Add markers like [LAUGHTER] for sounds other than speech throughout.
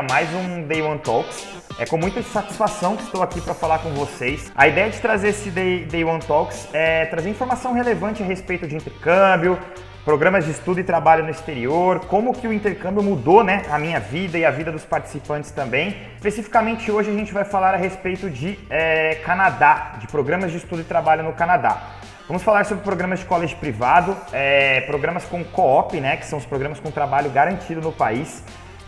a mais um Day One Talks. É com muita satisfação que estou aqui para falar com vocês. A ideia de trazer esse Day, Day One Talks é trazer informação relevante a respeito de intercâmbio, programas de estudo e trabalho no exterior, como que o intercâmbio mudou né, a minha vida e a vida dos participantes também. Especificamente hoje a gente vai falar a respeito de é, Canadá, de programas de estudo e trabalho no Canadá. Vamos falar sobre programas de colégio privado, é, programas com co-op, né, que são os programas com trabalho garantido no país.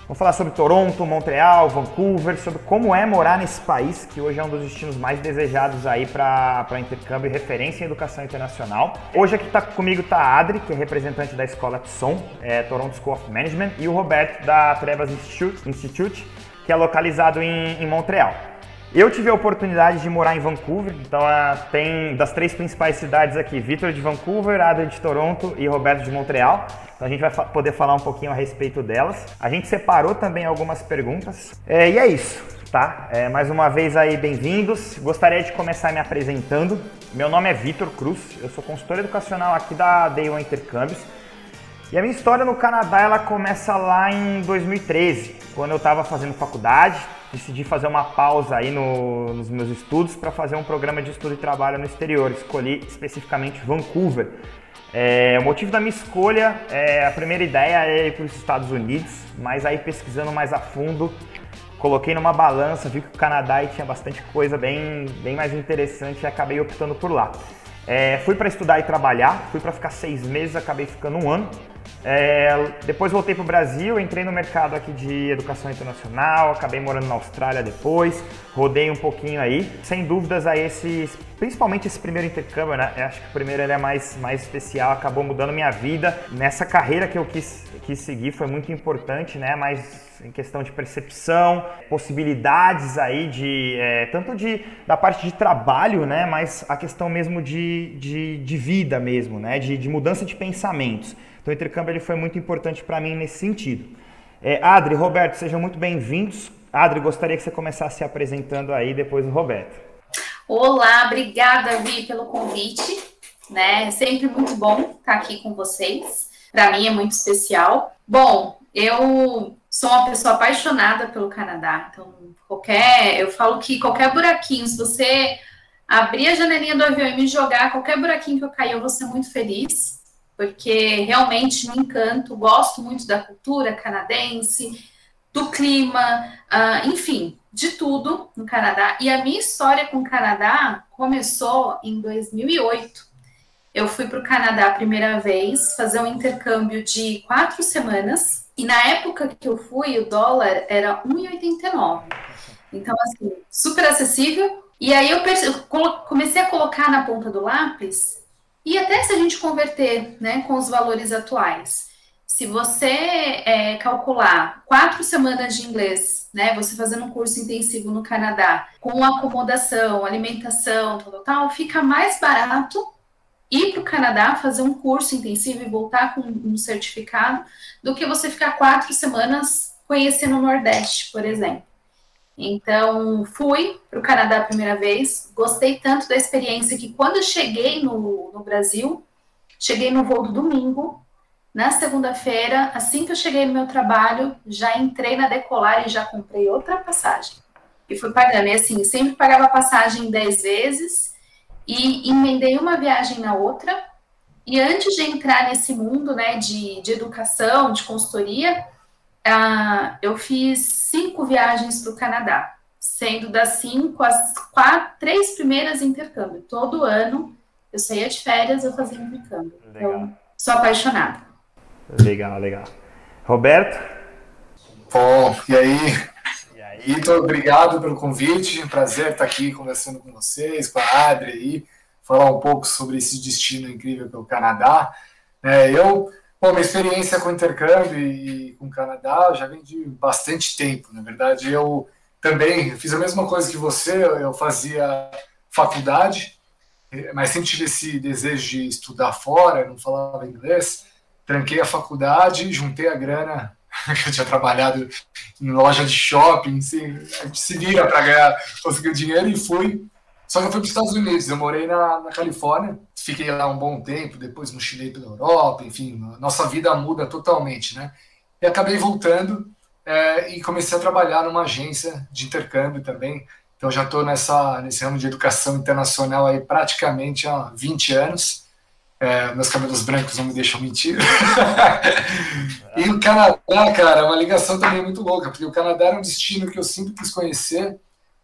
Vamos falar sobre Toronto, Montreal, Vancouver, sobre como é morar nesse país, que hoje é um dos destinos mais desejados aí para intercâmbio e referência em educação internacional. Hoje aqui tá, comigo está a Adri, que é representante da escola TSOM, é, Toronto School of Management, e o Roberto da Trebas Institute, Institute que é localizado em, em Montreal. Eu tive a oportunidade de morar em Vancouver, então uh, tem das três principais cidades aqui, Vitor de Vancouver, Adrian de Toronto e Roberto de Montreal. Então a gente vai poder falar um pouquinho a respeito delas. A gente separou também algumas perguntas. É, e é isso, tá? É, mais uma vez aí, bem-vindos. Gostaria de começar me apresentando. Meu nome é Vitor Cruz, eu sou consultor educacional aqui da Day One Intercâmbios. E a minha história no Canadá ela começa lá em 2013, quando eu estava fazendo faculdade decidi fazer uma pausa aí no, nos meus estudos para fazer um programa de estudo e trabalho no exterior. Escolhi especificamente Vancouver. É, o motivo da minha escolha, é, a primeira ideia é ir para os Estados Unidos, mas aí pesquisando mais a fundo, coloquei numa balança, vi que o Canadá tinha bastante coisa bem, bem mais interessante e acabei optando por lá. É, fui para estudar e trabalhar, fui para ficar seis meses, acabei ficando um ano. É, depois voltei para o Brasil, entrei no mercado aqui de educação internacional, acabei morando na Austrália depois, rodei um pouquinho aí. Sem dúvidas, a esse, principalmente esse primeiro intercâmbio, né? Eu acho que o primeiro ele é mais, mais especial, acabou mudando minha vida. Nessa carreira que eu quis, quis seguir foi muito importante, né? Mas em questão de percepção, possibilidades aí de é, tanto de da parte de trabalho, né? Mas a questão mesmo de, de, de vida mesmo, né? De, de mudança de pensamentos. Então o intercâmbio ele foi muito importante para mim nesse sentido. É, Adri, Roberto, sejam muito bem-vindos. Adri, gostaria que você começasse se apresentando aí, depois o Roberto. Olá, obrigada, Vi, pelo convite. Né? É sempre muito bom estar aqui com vocês. Para mim é muito especial. Bom, eu sou uma pessoa apaixonada pelo Canadá. Então, qualquer, eu falo que qualquer buraquinho, se você abrir a janelinha do avião e me jogar, qualquer buraquinho que eu cair, eu vou ser muito feliz porque realmente me encanto, gosto muito da cultura canadense, do clima, uh, enfim, de tudo no Canadá. E a minha história com o Canadá começou em 2008. Eu fui para o Canadá a primeira vez, fazer um intercâmbio de quatro semanas, e na época que eu fui, o dólar era 1,89. Então, assim, super acessível. E aí eu, eu comecei a colocar na ponta do lápis e até se a gente converter né, com os valores atuais, se você é, calcular quatro semanas de inglês, né, você fazendo um curso intensivo no Canadá, com acomodação, alimentação, tal, tal, fica mais barato ir para o Canadá fazer um curso intensivo e voltar com um certificado do que você ficar quatro semanas conhecendo o Nordeste, por exemplo. Então, fui para o Canadá a primeira vez, gostei tanto da experiência que quando cheguei no, no Brasil, cheguei no voo do domingo, na segunda-feira, assim que eu cheguei no meu trabalho, já entrei na Decolar e já comprei outra passagem. E fui pagando, e assim, sempre pagava passagem dez vezes e emendei uma viagem na outra. E antes de entrar nesse mundo, né, de, de educação, de consultoria, ah, eu fiz cinco viagens para o Canadá, sendo das cinco, as quatro, três primeiras intercâmbio. Todo ano eu saía de férias, eu fazia intercâmbio. Legal. Então, sou apaixonada. Legal, legal. Roberto? Bom, e aí? E aí? Vitor, obrigado pelo convite. Prazer estar aqui conversando com vocês, com a Adri aí, falar um pouco sobre esse destino incrível que é o Canadá. É, eu Bom, minha experiência com intercâmbio e com o Canadá já vem de bastante tempo. Na verdade, eu também fiz a mesma coisa que você, eu fazia faculdade, mas sempre tive esse desejo de estudar fora, não falava inglês. Tranquei a faculdade, juntei a grana [LAUGHS] que eu tinha trabalhado em loja de shopping, se, a gente se vira para ganhar, conseguir dinheiro e fui só que eu fui para os Estados Unidos, eu morei na, na Califórnia, fiquei lá um bom tempo, depois mochilei pela Europa, enfim, nossa vida muda totalmente, né? E acabei voltando é, e comecei a trabalhar numa agência de intercâmbio também. Então já estou nesse ramo de educação internacional aí praticamente há 20 anos. É, meus cabelos brancos não me deixam mentir. [LAUGHS] e o Canadá, cara, é uma ligação também muito louca, porque o Canadá era um destino que eu sempre quis conhecer,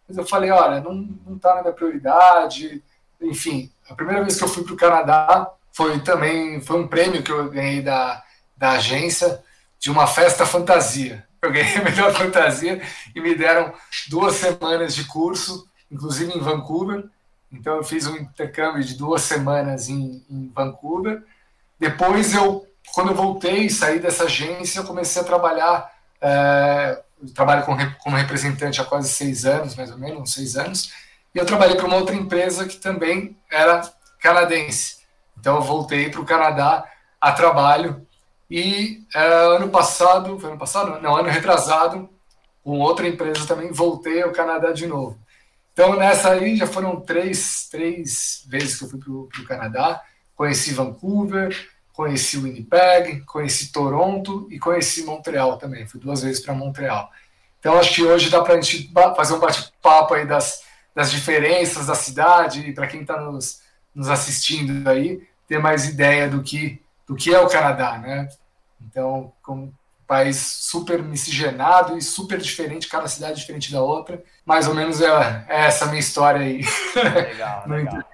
mas eu falei, olha, não, não tá na minha prioridade. Enfim, a primeira vez que eu fui para o Canadá foi também foi um prêmio que eu ganhei da, da agência de uma festa fantasia. Eu ganhei a melhor [LAUGHS] fantasia e me deram duas semanas de curso, inclusive em Vancouver. Então eu fiz um intercâmbio de duas semanas em, em Vancouver. Depois eu, quando eu voltei, saí dessa agência, eu comecei a trabalhar. É, trabalho como, como representante há quase seis anos, mais ou menos, uns seis anos. E eu trabalhei para uma outra empresa que também era canadense. Então eu voltei para o Canadá a trabalho e é, ano passado, foi ano passado? Não, ano retrasado, com outra empresa também, voltei ao Canadá de novo. Então, nessa aí, já foram três, três vezes que eu fui para o Canadá. Conheci Vancouver, conheci Winnipeg, conheci Toronto e conheci Montreal também. Fui duas vezes para Montreal. Então, acho que hoje dá para a gente fazer um bate-papo aí das, das diferenças da cidade e para quem está nos, nos assistindo aí, ter mais ideia do que do que é o Canadá, né? Então, como um país super miscigenado e super diferente, cada cidade é diferente da outra. Mais ou menos é, é essa minha história aí. Legal, [LAUGHS] legal.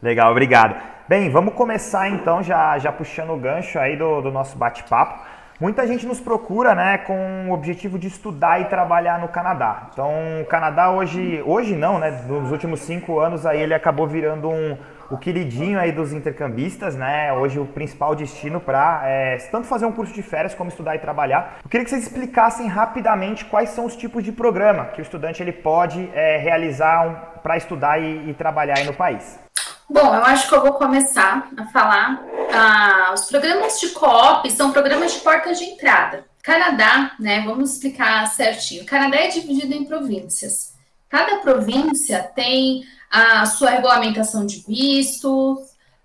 legal, obrigado. Bem, vamos começar então, já, já puxando o gancho aí do, do nosso bate-papo. Muita gente nos procura, né, com o objetivo de estudar e trabalhar no Canadá. Então, o Canadá hoje, hoje não, né, nos últimos cinco anos aí ele acabou virando um, o queridinho aí dos intercambistas, né? Hoje o principal destino para é, tanto fazer um curso de férias como estudar e trabalhar. Eu queria que vocês explicassem rapidamente quais são os tipos de programa que o estudante ele pode é, realizar um, para estudar e, e, trabalhar no país. Bom, eu acho que eu vou começar a falar. Ah, os programas de co-op são programas de porta de entrada. Canadá, né? Vamos explicar certinho. O Canadá é dividido em províncias. Cada província tem a sua regulamentação de vistos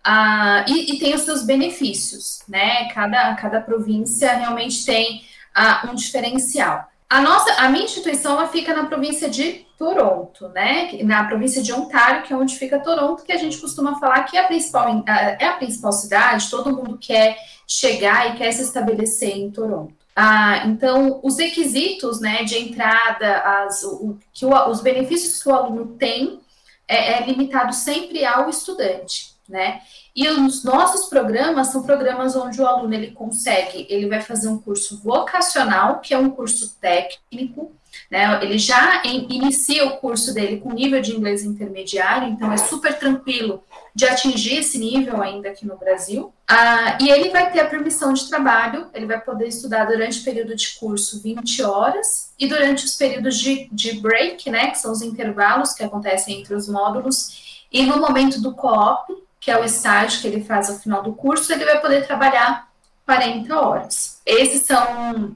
a, e, e, tem os seus benefícios, né? Cada, cada província realmente tem a, um diferencial. A nossa, a minha instituição ela fica na província de Toronto, né? Na província de Ontário, que é onde fica Toronto, que a gente costuma falar que é a principal, é a principal cidade, todo mundo quer chegar e quer se estabelecer em Toronto. Ah, então, os requisitos né, de entrada, as, o, que o, os benefícios que o aluno tem é, é limitado sempre ao estudante, né? E os nossos programas são programas onde o aluno ele consegue, ele vai fazer um curso vocacional, que é um curso técnico, né? Ele já in, inicia o curso dele com nível de inglês intermediário, então é super tranquilo de atingir esse nível ainda aqui no Brasil. Ah, e ele vai ter a permissão de trabalho, ele vai poder estudar durante o período de curso 20 horas e durante os períodos de, de break, né, que são os intervalos que acontecem entre os módulos, e no momento do co-op, que é o estágio que ele faz ao final do curso, ele vai poder trabalhar 40 horas. Esses são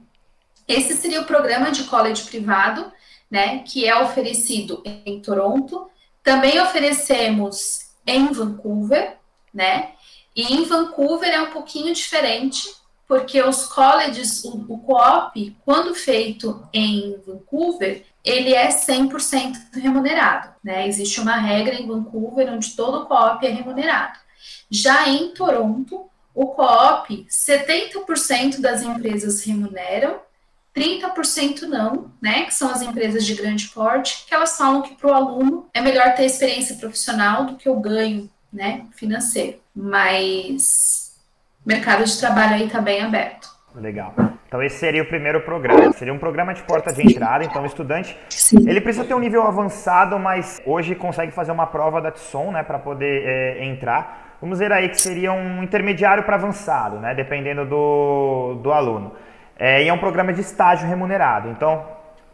esse seria o programa de college privado, né, que é oferecido em Toronto. Também oferecemos em Vancouver, né? E em Vancouver é um pouquinho diferente, porque os colleges, o, o co-op, quando feito em Vancouver, ele é 100% remunerado, né? Existe uma regra em Vancouver onde todo co-op é remunerado. Já em Toronto, o co-op, 70% das empresas remuneram 30% não, né, que são as empresas de grande porte, que elas falam que para o aluno é melhor ter experiência profissional do que o ganho, né, financeiro. Mas o mercado de trabalho aí está bem aberto. Legal. Então esse seria o primeiro programa. Seria um programa de porta de entrada. Então o estudante Sim. ele precisa ter um nível avançado, mas hoje consegue fazer uma prova da TSON, né, para poder é, entrar. Vamos ver aí que seria um intermediário para avançado, né, dependendo do, do aluno. É, e é um programa de estágio remunerado. Então,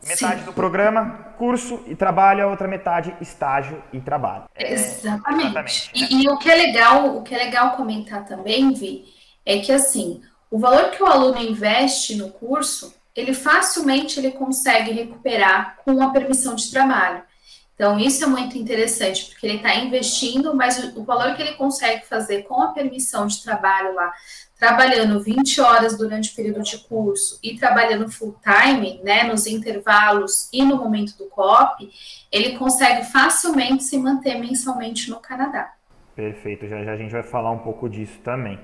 metade Sim. do programa, curso e trabalho, a outra metade, estágio e trabalho. É, exatamente. exatamente e, né? e, o que é legal, o que é legal comentar também, Vi, é que assim, o valor que o aluno investe no curso, ele facilmente ele consegue recuperar com a permissão de trabalho. Então, isso é muito interessante, porque ele está investindo, mas o valor que ele consegue fazer com a permissão de trabalho lá, trabalhando 20 horas durante o período de curso e trabalhando full time, né, nos intervalos e no momento do COP, ele consegue facilmente se manter mensalmente no Canadá. Perfeito, já, já a gente vai falar um pouco disso também.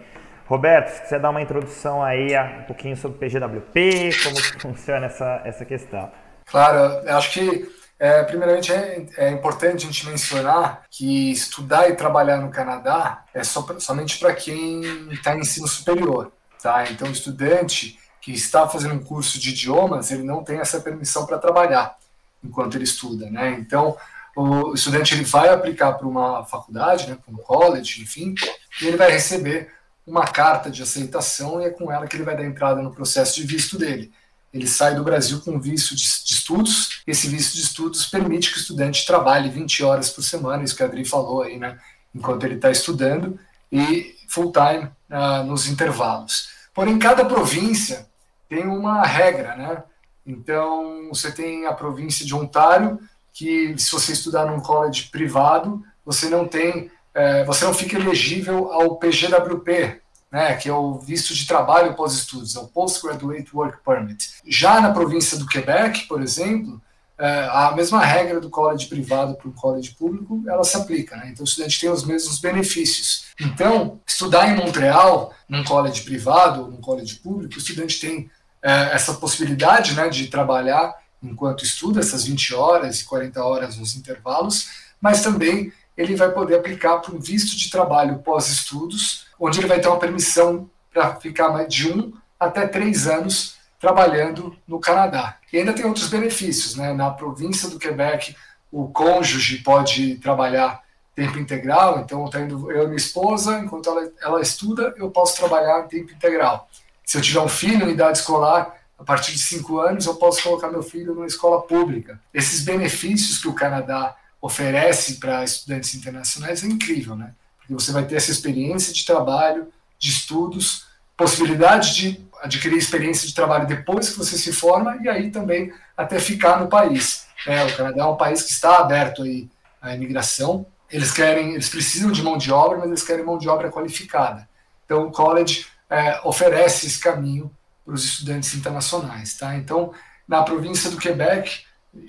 Roberto, se quiser dar uma introdução aí um pouquinho sobre PGWP, como [LAUGHS] funciona essa, essa questão. Claro, eu acho que é, primeiramente, é, é, importante a gente mencionar que estudar e trabalhar no Canadá é somente para quem está em ensino superior. Tá? Então, o estudante que está fazendo um curso de idiomas, ele não tem essa permissão para trabalhar enquanto ele estuda. Né? Então, o estudante ele vai aplicar para uma faculdade, né, para um college, enfim, e ele vai receber uma carta de aceitação e é com ela que ele vai dar entrada no processo de visto dele ele sai do Brasil com visto de, de, estudos. Esse visto de estudos permite que o estudante trabalhe 20 horas por semana, isso que a Adri falou aí, né? Enquanto ele está estudando, e full time uh, nos intervalos. Porém, cada província tem uma regra, né? Então, você tem a província de Ontário, que se você estudar num college privado, você não tem, eh, você não fica elegível ao PGWP, né, que é o visto de trabalho pós-estudos, é o Postgraduate Work Permit. Já na província do Quebec, por exemplo, é, a mesma regra do college privado para o college público, ela se aplica, né? Então o estudante tem os mesmos benefícios. Então, estudar em Montreal, num college privado ou num college público, o estudante tem é, essa possibilidade, né, de trabalhar enquanto estuda essas 20 horas e 40 horas nos intervalos, mas também ele vai poder aplicar para um visto de trabalho pós-estudos, onde ele vai ter uma permissão para ficar de um até três anos trabalhando no Canadá. E ainda tem outros benefícios, né? Na província do Quebec, o cônjuge pode trabalhar tempo integral, então tá eu e minha esposa, enquanto ela, ela estuda, eu posso trabalhar em tempo integral. Se eu tiver um filho em idade escolar, a partir de cinco anos, eu posso colocar meu filho numa escola pública. Esses benefícios que o Canadá oferece para estudantes internacionais é incrível, né? Porque você vai ter essa experiência de trabalho, de estudos, possibilidade de adquirir experiência de trabalho depois que você se forma e aí também até ficar no país. É, o Canadá é um país que está aberto aí à imigração. Eles querem, eles precisam de mão de obra, mas eles querem mão de obra qualificada. Então, o college é, oferece esse caminho para os estudantes internacionais, tá? Então, na província do Quebec,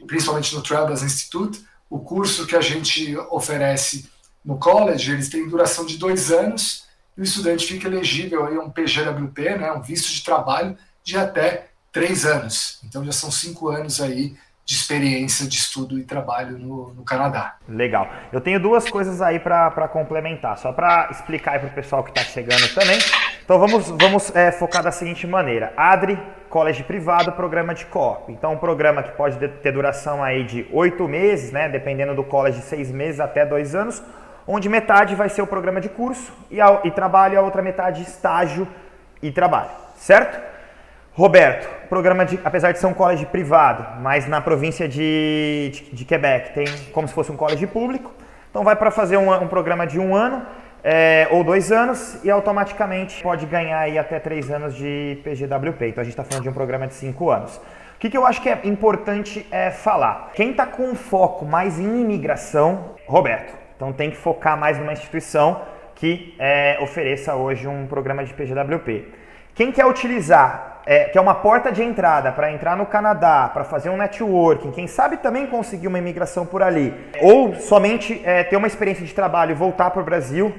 principalmente no Travelers Institute, o curso que a gente oferece no college, eles têm duração de dois anos e o estudante fica elegível a um PGWP, né, um visto de trabalho, de até três anos. Então já são cinco anos aí de experiência de estudo e trabalho no, no Canadá. Legal. Eu tenho duas coisas aí para complementar, só para explicar para o pessoal que está chegando também. Então vamos, vamos é, focar da seguinte maneira. ADRI, college privado, programa de COP. Então um programa que pode ter duração aí de oito meses, né, dependendo do college, seis meses até dois anos, onde metade vai ser o programa de curso e, a, e trabalho e a outra metade estágio e trabalho, certo? Roberto, programa de, apesar de ser um college privado, mas na província de, de, de Quebec tem como se fosse um college público, então vai para fazer um, um, programa de um ano é, ou dois anos e automaticamente pode ganhar aí até três anos de PGWP. Então a gente está falando de um programa de cinco anos. O que, que eu acho que é importante é falar? Quem está com foco mais em imigração, Roberto, então tem que focar mais numa instituição que é, ofereça hoje um programa de PGWP. Quem quer utilizar, é, que é uma porta de entrada para entrar no Canadá, para fazer um networking, quem sabe também conseguir uma imigração por ali, ou somente é, ter uma experiência de trabalho e voltar para o Brasil,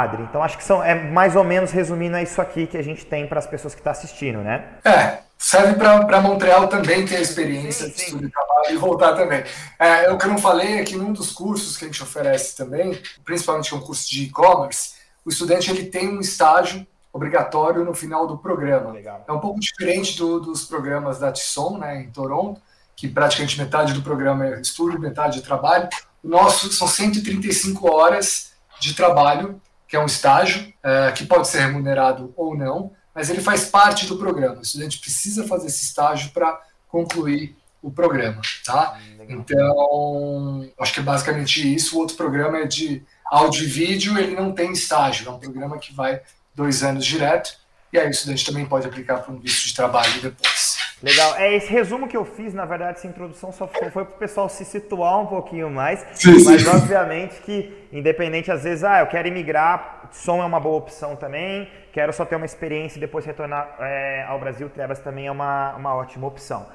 Adri. Então acho que são, é mais ou menos resumindo é isso aqui que a gente tem para as pessoas que estão tá assistindo, né? É, serve para Montreal também ter a experiência sim, sim. de estudo e trabalho e voltar também. É, o que eu não falei é que num dos cursos que a gente oferece também, principalmente um curso de e-commerce, o estudante ele tem um estágio obrigatório no final do programa. Legal. É um pouco diferente do, dos programas da Tisson, né, em Toronto, que praticamente metade do programa é estudo, metade é trabalho. O nosso são 135 horas de trabalho, que é um estágio, é, que pode ser remunerado ou não, mas ele faz parte do programa. O estudante precisa fazer esse estágio para concluir o programa, tá? Hum, então, acho que é basicamente isso. O outro programa é de áudio e vídeo, ele não tem estágio, é um programa que vai dois anos direto, e aí o estudante também pode aplicar para um visto de trabalho depois. Legal. É esse resumo que eu fiz, na verdade, essa introdução só foi, foi para o pessoal se situar um pouquinho mais. Sim, mas sim. obviamente que, independente, às vezes, ah, eu quero emigrar, som é uma boa opção também. Quero só ter uma experiência e depois retornar é, ao Brasil, Trevas também é uma, uma ótima opção.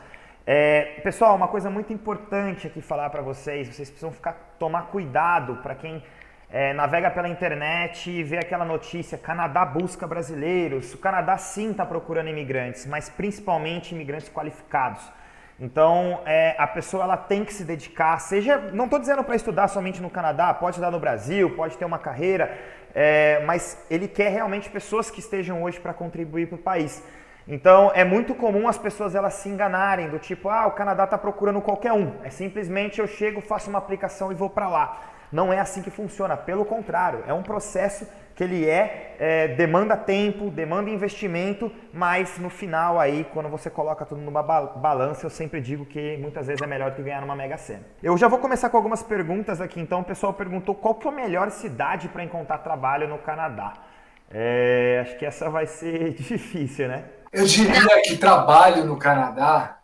É, pessoal, uma coisa muito importante aqui falar para vocês, vocês precisam ficar tomar cuidado para quem é, navega pela internet e vê aquela notícia: Canadá busca brasileiros. O Canadá sim está procurando imigrantes, mas principalmente imigrantes qualificados. Então, é, a pessoa ela tem que se dedicar, seja, não estou dizendo para estudar somente no Canadá, pode estudar no Brasil, pode ter uma carreira, é, mas ele quer realmente pessoas que estejam hoje para contribuir para o país. Então, é muito comum as pessoas elas se enganarem do tipo, ah, o Canadá está procurando qualquer um. É simplesmente eu chego, faço uma aplicação e vou para lá. Não é assim que funciona, pelo contrário, é um processo que ele é, é, demanda tempo, demanda investimento, mas no final aí, quando você coloca tudo numa balança, eu sempre digo que muitas vezes é melhor do que ganhar numa Mega Sena. Eu já vou começar com algumas perguntas aqui, então o pessoal perguntou qual que é a melhor cidade para encontrar trabalho no Canadá. É, acho que essa vai ser [LAUGHS] difícil, né? Eu diria que trabalho no Canadá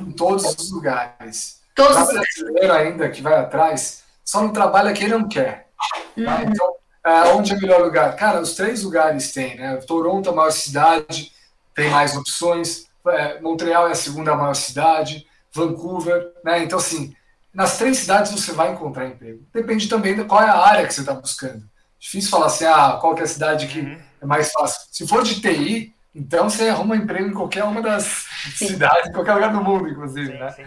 em todos os lugares. Todos. O brasileiro ainda que vai atrás só não trabalha quem não quer. Uhum. Tá? Então, é, onde é o melhor lugar? Cara, os três lugares tem, né? Toronto é a maior cidade, tem mais opções. É, Montreal é a segunda maior cidade, Vancouver, né? Então, assim, nas três cidades você vai encontrar emprego. Depende também de qual é a área que você está buscando. Difícil falar assim, ah, qual é a cidade que uhum. é mais fácil. Se for de TI, então você arruma emprego em qualquer uma das sim. cidades, em qualquer lugar do mundo, inclusive, sim, né? Sim.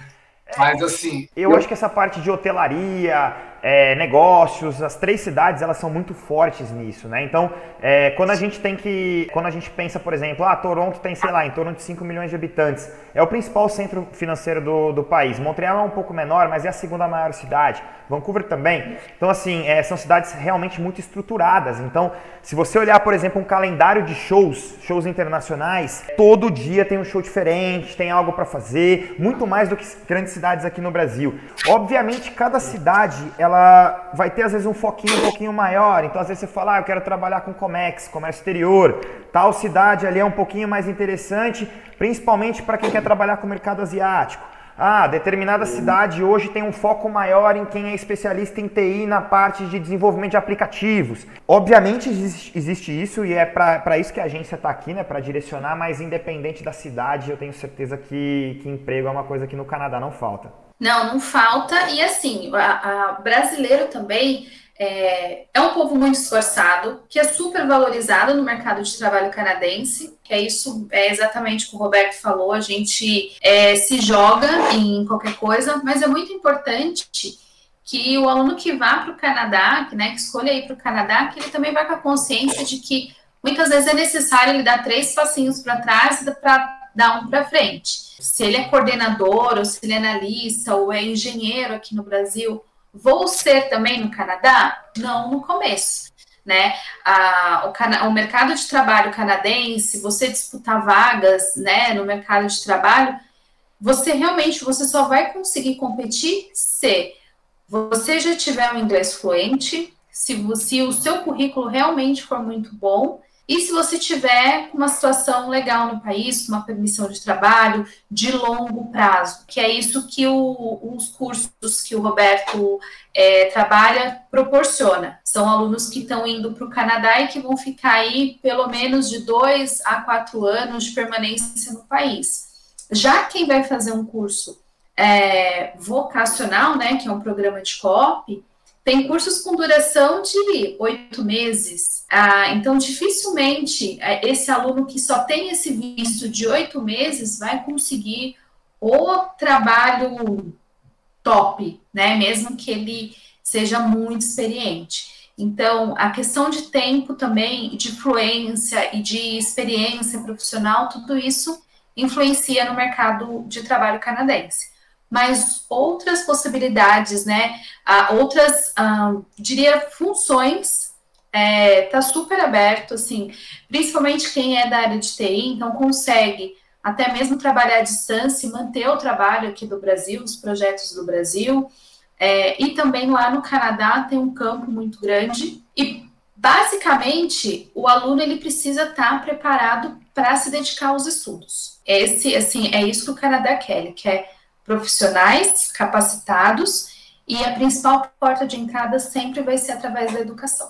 Mas assim. Eu, eu, acho que essa parte de hotelaria, é, negócios, as três cidades elas são muito fortes nisso, né? Então, é, quando a gente tem que, quando a gente pensa, por exemplo, ah, Toronto tem, sei lá, em torno de 5 milhões de habitantes, é o principal centro financeiro do, do país. Montreal é um pouco menor, mas é a segunda maior cidade. Vancouver também. Então, assim, é, são cidades realmente muito estruturadas. Então, se você olhar, por exemplo, um calendário de shows, shows internacionais, todo dia tem um show diferente, tem algo para fazer, muito mais do que grandes cidades aqui no Brasil. Obviamente, cada cidade ela vai ter às vezes um foquinho um pouquinho maior. Então, às vezes você fala, ah, eu quero trabalhar com Comex, comércio exterior. Tal cidade ali é um pouquinho mais interessante, principalmente para quem quer trabalhar com o mercado asiático. Ah, determinada cidade hoje tem um foco maior em quem é especialista em TI na parte de desenvolvimento de aplicativos. Obviamente existe isso e é para isso que a agência está aqui, né, para direcionar, mas independente da cidade, eu tenho certeza que, que emprego é uma coisa que no Canadá não falta. Não, não falta. E assim, a, a brasileiro também é, é, um povo muito esforçado, que é super valorizado no mercado de trabalho canadense, que é isso, é exatamente o que o Roberto falou, a gente é, se joga em qualquer coisa, mas é muito importante que o aluno que vá para o Canadá, que, né, que escolha ir para o Canadá, que ele também vá com a consciência de que muitas vezes é necessário ele dar três passinhos para trás para dar um para frente. Se ele é coordenador, ou se ele é analista, ou é engenheiro aqui no Brasil, vou ser também no Canadá? Não no começo. Né? A, o, o, mercado de trabalho canadense, você disputar vagas né, no mercado de trabalho, você realmente você só vai conseguir competir se você já tiver um inglês fluente, se, se o seu currículo realmente for muito bom e se você tiver uma situação legal no país, uma permissão de trabalho de longo prazo, que é isso que o, os cursos que o Roberto é, trabalha proporciona. São alunos que estão indo para o Canadá e que vão ficar aí pelo menos de dois a quatro anos de permanência no país. Já quem vai fazer um curso é, vocacional, né, que é um programa de COP, tem cursos com duração de oito meses. Ah, então, dificilmente é, esse aluno que só tem esse visto de oito meses vai conseguir o trabalho top, né? Mesmo que ele seja muito experiente. Então, a questão de tempo também, de fluência e de experiência profissional, tudo isso influencia no mercado de trabalho canadense mas outras possibilidades, né? Ah, outras, ah, diria, funções é, tá super aberto, assim, principalmente quem é da área de TI, então consegue até mesmo trabalhar à distância e manter o trabalho aqui do Brasil, os projetos do Brasil. É, e também lá no Canadá tem um campo muito grande e basicamente o aluno ele precisa estar tá preparado para se dedicar aos estudos. esse, assim, é isso que o Canadá quer. Ele quer profissionais capacitados e a principal porta de entrada sempre vai ser através da educação.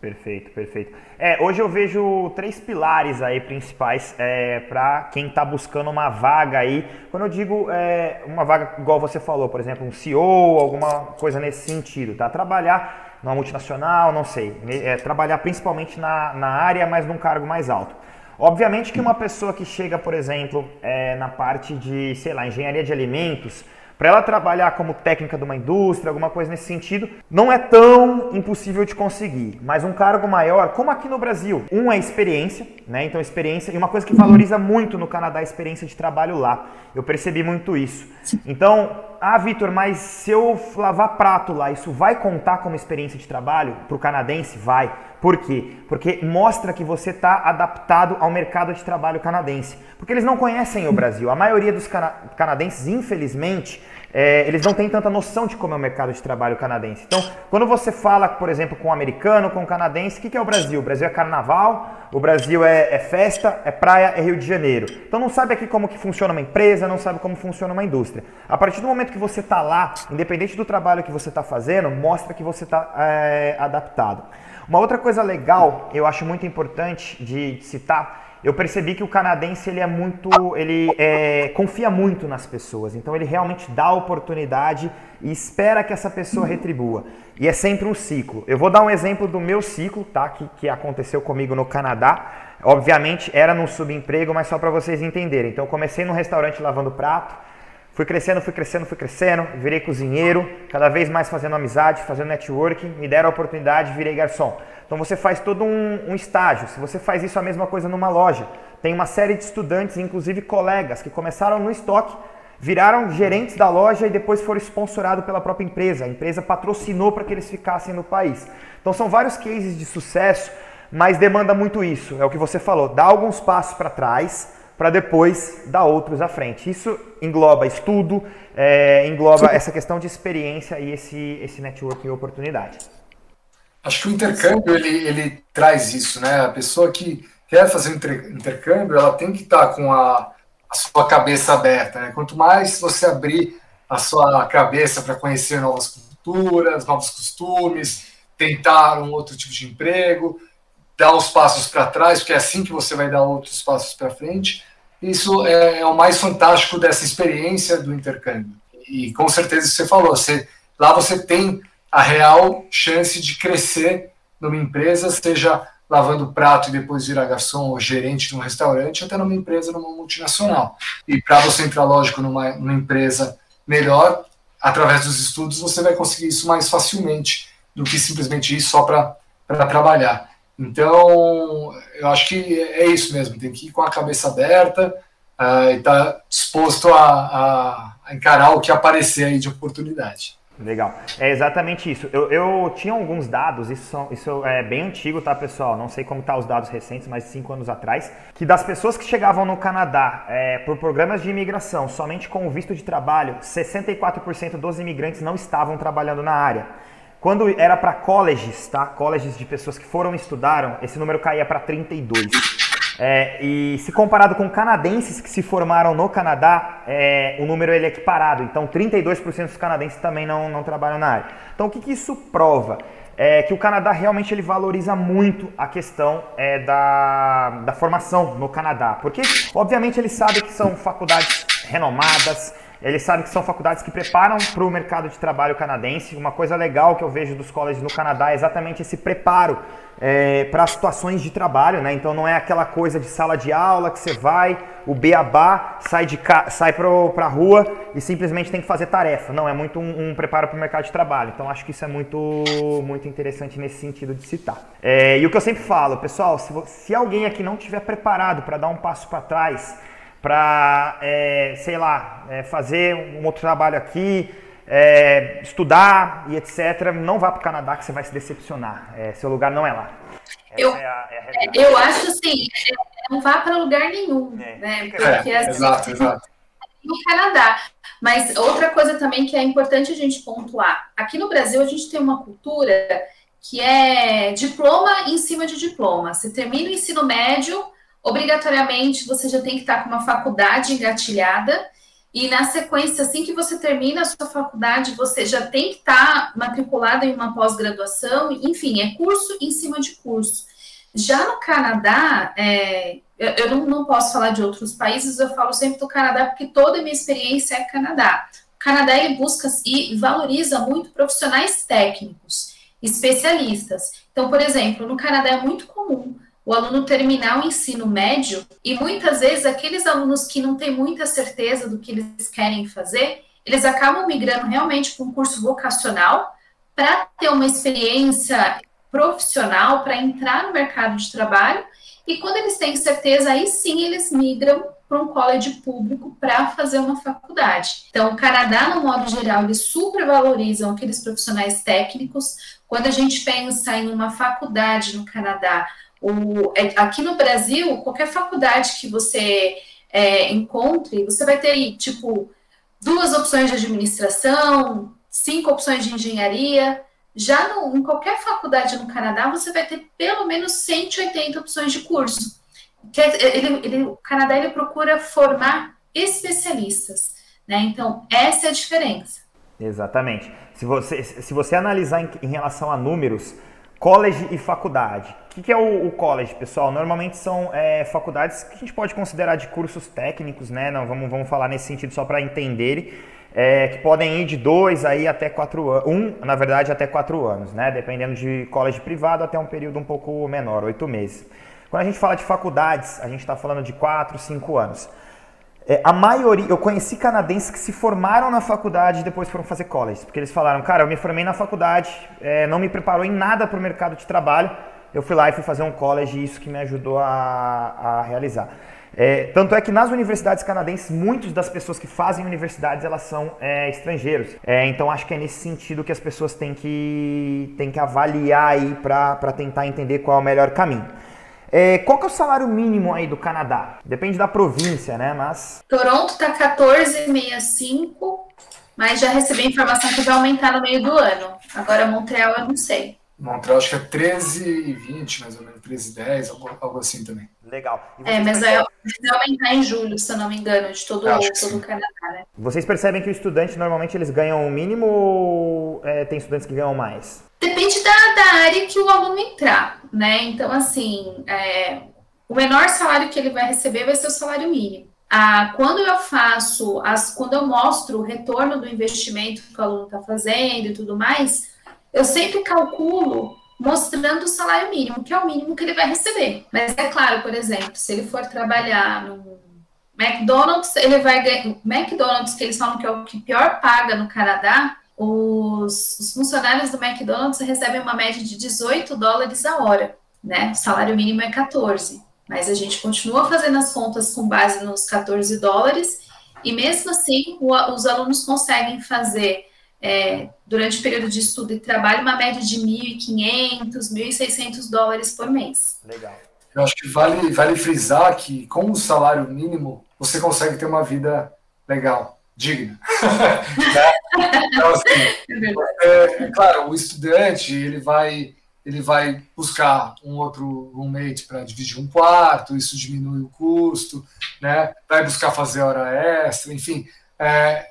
Perfeito, perfeito. É, hoje eu vejo três pilares aí principais é, para quem está buscando uma vaga aí. Quando eu digo é, uma vaga, igual você falou, por exemplo, um CEO, alguma coisa nesse sentido, tá? Trabalhar numa multinacional, não sei. É, trabalhar principalmente na, na área, mas num cargo mais alto. Obviamente que uma pessoa que chega, por exemplo, é, na parte de, sei lá, engenharia de alimentos, para ela trabalhar como técnica de uma indústria, alguma coisa nesse sentido, não é tão impossível de conseguir. Mas um cargo maior, como aqui no Brasil, um é experiência, né? Então experiência e uma coisa que valoriza muito no Canadá é a experiência de trabalho lá. Eu percebi muito isso. Então, ah, Vitor, mas se eu lavar prato lá, isso vai contar como experiência de trabalho para o canadense? Vai. Por quê? Porque mostra que você está adaptado ao mercado de trabalho canadense. Porque eles não conhecem o Brasil. A maioria dos cana canadenses, infelizmente, é, eles não têm tanta noção de como é o mercado de trabalho canadense. Então, quando você fala, por exemplo, com um americano, com um canadense, o que, que é o Brasil? O Brasil é carnaval, o Brasil é, é, festa, é praia, é Rio de Janeiro. Então não sabe aqui como que funciona uma empresa, não sabe como funciona uma indústria. A partir do momento que você está lá, independente do trabalho que você está fazendo, mostra que você está é, adaptado. Uma outra coisa legal, eu acho muito importante de citar, eu percebi que o canadense ele é muito, ele é, confia muito nas pessoas, então ele realmente dá oportunidade e espera que essa pessoa retribua. E é sempre um ciclo. Eu vou dar um exemplo do meu ciclo, tá? Que, que aconteceu comigo no Canadá. Obviamente era num subemprego, mas só para vocês entenderem. Então eu comecei num restaurante lavando prato, Fui crescendo, fui crescendo, fui crescendo, virei cozinheiro, cada vez mais fazendo amizade, fazendo networking, me deram a oportunidade, virei garçom. Então você faz todo um, um estágio. Se você faz isso, a mesma coisa numa loja. Tem uma série de estudantes, inclusive colegas, que começaram no estoque, viraram gerentes da loja e depois foram sponsorados pela própria empresa. A empresa patrocinou para que eles ficassem no país. Então são vários cases de sucesso, mas demanda muito isso. É o que você falou, dá alguns passos para trás para depois dar outros à frente. Isso engloba estudo, é, engloba essa questão de experiência e esse, esse networking e oportunidade. Acho que o intercâmbio ele, ele traz isso, né? A pessoa que quer fazer um intercâmbio, ela tem que estar com a, a sua cabeça aberta, né? Quanto mais você abrir a sua cabeça para conhecer novas culturas, novos costumes, tentar um outro tipo de emprego, dar os passos para trás, porque é assim que você vai dar outros passos para frente. Isso é, é, o mais fantástico dessa experiência do intercâmbio. E com certeza você falou, você, lá você tem a real chance de crescer numa empresa, seja lavando prato e depois virar garçom ou gerente de um restaurante, até numa empresa, numa multinacional. E para você entrar, lógico, numa, numa empresa melhor, através dos estudos, você vai conseguir isso mais facilmente do que simplesmente ir só para trabalhar. Então, eu acho que é isso mesmo, tem que ir com a cabeça aberta uh, e estar tá disposto a, a, a, encarar o que aparecer aí de oportunidade. Legal, é exatamente isso. Eu, eu tinha alguns dados, isso, são, isso é bem antigo, tá, pessoal? Não sei como tá os dados recentes, mas cinco anos atrás, que das pessoas que chegavam no Canadá é, por programas de imigração somente com o visto de trabalho, 64% dos imigrantes não estavam trabalhando na área. Quando era para colleges, tá? Colleges de pessoas que foram e estudaram, esse número caía para 32. É, e se comparado com canadenses que se formaram no Canadá, é, o número ele é equiparado. Então, 32% dos canadenses também não, não trabalham na área. Então, o que, que isso prova? É que o Canadá realmente ele valoriza muito a questão é, da, da formação no Canadá. Porque, obviamente, ele sabe que são faculdades renomadas, eles sabem que são faculdades que preparam para o mercado de trabalho canadense. Uma coisa legal que eu vejo dos colleges no Canadá é exatamente esse preparo é, para situações de trabalho, né? Então não é aquela coisa de sala de aula que você vai, o beabá, sai, de ca... sai para a rua e simplesmente tem que fazer tarefa. Não, é muito um, um preparo para o mercado de trabalho. Então acho que isso é muito, muito interessante nesse sentido de citar. É, e o que eu sempre falo, pessoal, se, se alguém aqui não tiver preparado para dar um passo para trás, para, é, sei lá, é, fazer um outro trabalho aqui, é, estudar e etc., não vá para o Canadá que você vai se decepcionar. É, seu lugar não é lá. Eu, é a, é eu acho assim, não vá para lugar nenhum, né? Porque assim, exato, exato. No Canadá. Mas outra coisa também que é importante a gente pontuar: aqui no Brasil a gente tem uma cultura que é diploma em cima de diploma. Você termina o ensino médio, obrigatoriamente você já tem que estar com uma faculdade engatilhada e na sequência, assim que você termina a sua faculdade, você já tem que estar matriculado em uma pós-graduação, enfim, é curso em cima de curso. Já no Canadá, é, eu não, não posso falar de outros países, eu falo sempre do Canadá, porque toda a minha experiência é Canadá. O Canadá ele busca e valoriza muito profissionais técnicos, especialistas. Então, por exemplo, no Canadá é muito comum o aluno terminar o ensino médio e muitas vezes aqueles alunos que não têm muita certeza do que eles querem fazer, eles acabam migrando realmente para um curso vocacional para ter uma experiência profissional, para entrar no mercado de trabalho e quando eles têm certeza, aí sim eles migram para um college público para fazer uma faculdade. Então, o Canadá, no modo geral, eles super valorizam aqueles profissionais técnicos. Quando a gente pensa em uma faculdade no Canadá, o, é, aqui no Brasil, qualquer faculdade que você é, encontre, você vai ter, tipo, duas opções de administração, cinco opções de engenharia. Já no, em qualquer faculdade no Canadá, você vai ter pelo menos 180 opções de curso. Ele, ele, o Canadá ele procura formar especialistas. Né? Então, essa é a diferença. Exatamente. Se você, se você analisar em, em relação a números, College e faculdade. O que é o, college, pessoal? Normalmente são é, faculdades que a gente pode considerar de cursos técnicos, né? Não, vamos, vamos falar nesse sentido só para entender, é, que podem ir de dois aí até quatro anos, um, na verdade, até quatro anos, né? Dependendo de college privado até um período um pouco menor, oito meses. Quando a gente fala de faculdades, a gente está falando de quatro, cinco anos. É, a maioria, eu conheci canadenses que se formaram na faculdade e depois foram fazer college, porque eles falaram, cara, eu me formei na faculdade, é, não me preparou em nada para o mercado de trabalho, eu fui lá e fui fazer um college e isso que me ajudou a, a realizar. É, tanto é que nas universidades canadenses, muitas das pessoas que fazem universidades, elas são é, estrangeiros. É, então acho que é nesse sentido que as pessoas têm que, têm que avaliar aí para tentar entender qual é o melhor caminho. É, qual que é o salário mínimo aí do Canadá? Depende da província, né? Mas. Toronto tá 14,65, mas já recebi informação que vai aumentar no meio do ano. Agora Montreal eu não sei. Montreal acho que é 13,20, mais ou menos, 13,10, algo, algo assim também. Legal. É, mas vai, vai aumentar em julho, se eu não me engano, de todo, todo o Canadá, né? Vocês percebem que o estudante normalmente eles ganham o mínimo ou é, tem estudantes que ganham mais? Depende da, da área que o aluno entrar, né? Então, assim, é, o menor salário que ele vai receber vai ser o salário mínimo. Ah, quando eu faço, as, quando eu mostro o retorno do investimento que o aluno está fazendo e tudo mais, eu sempre calculo mostrando o salário mínimo, que é o mínimo que ele vai receber. Mas é claro, por exemplo, se ele for trabalhar no McDonald's, ele vai ganhar. McDonald's, que eles falam que é o que pior paga no Canadá, os, os, funcionários do McDonald's recebem uma média de 18 dólares a hora, né? O salário mínimo é 14, mas a gente continua fazendo as contas com base nos 14 dólares, e mesmo assim o, os alunos conseguem fazer, é, durante o período de estudo e trabalho, uma média de 1.500, 1.600 dólares por mês. Legal. Eu acho que vale, vale frisar que com o salário mínimo você consegue ter uma vida legal digna. [LAUGHS] né? Então, assim, é, é, claro, o estudante ele vai ele vai buscar um outro roommate para dividir um quarto, isso diminui o custo, né? Vai buscar fazer hora extra, enfim. É,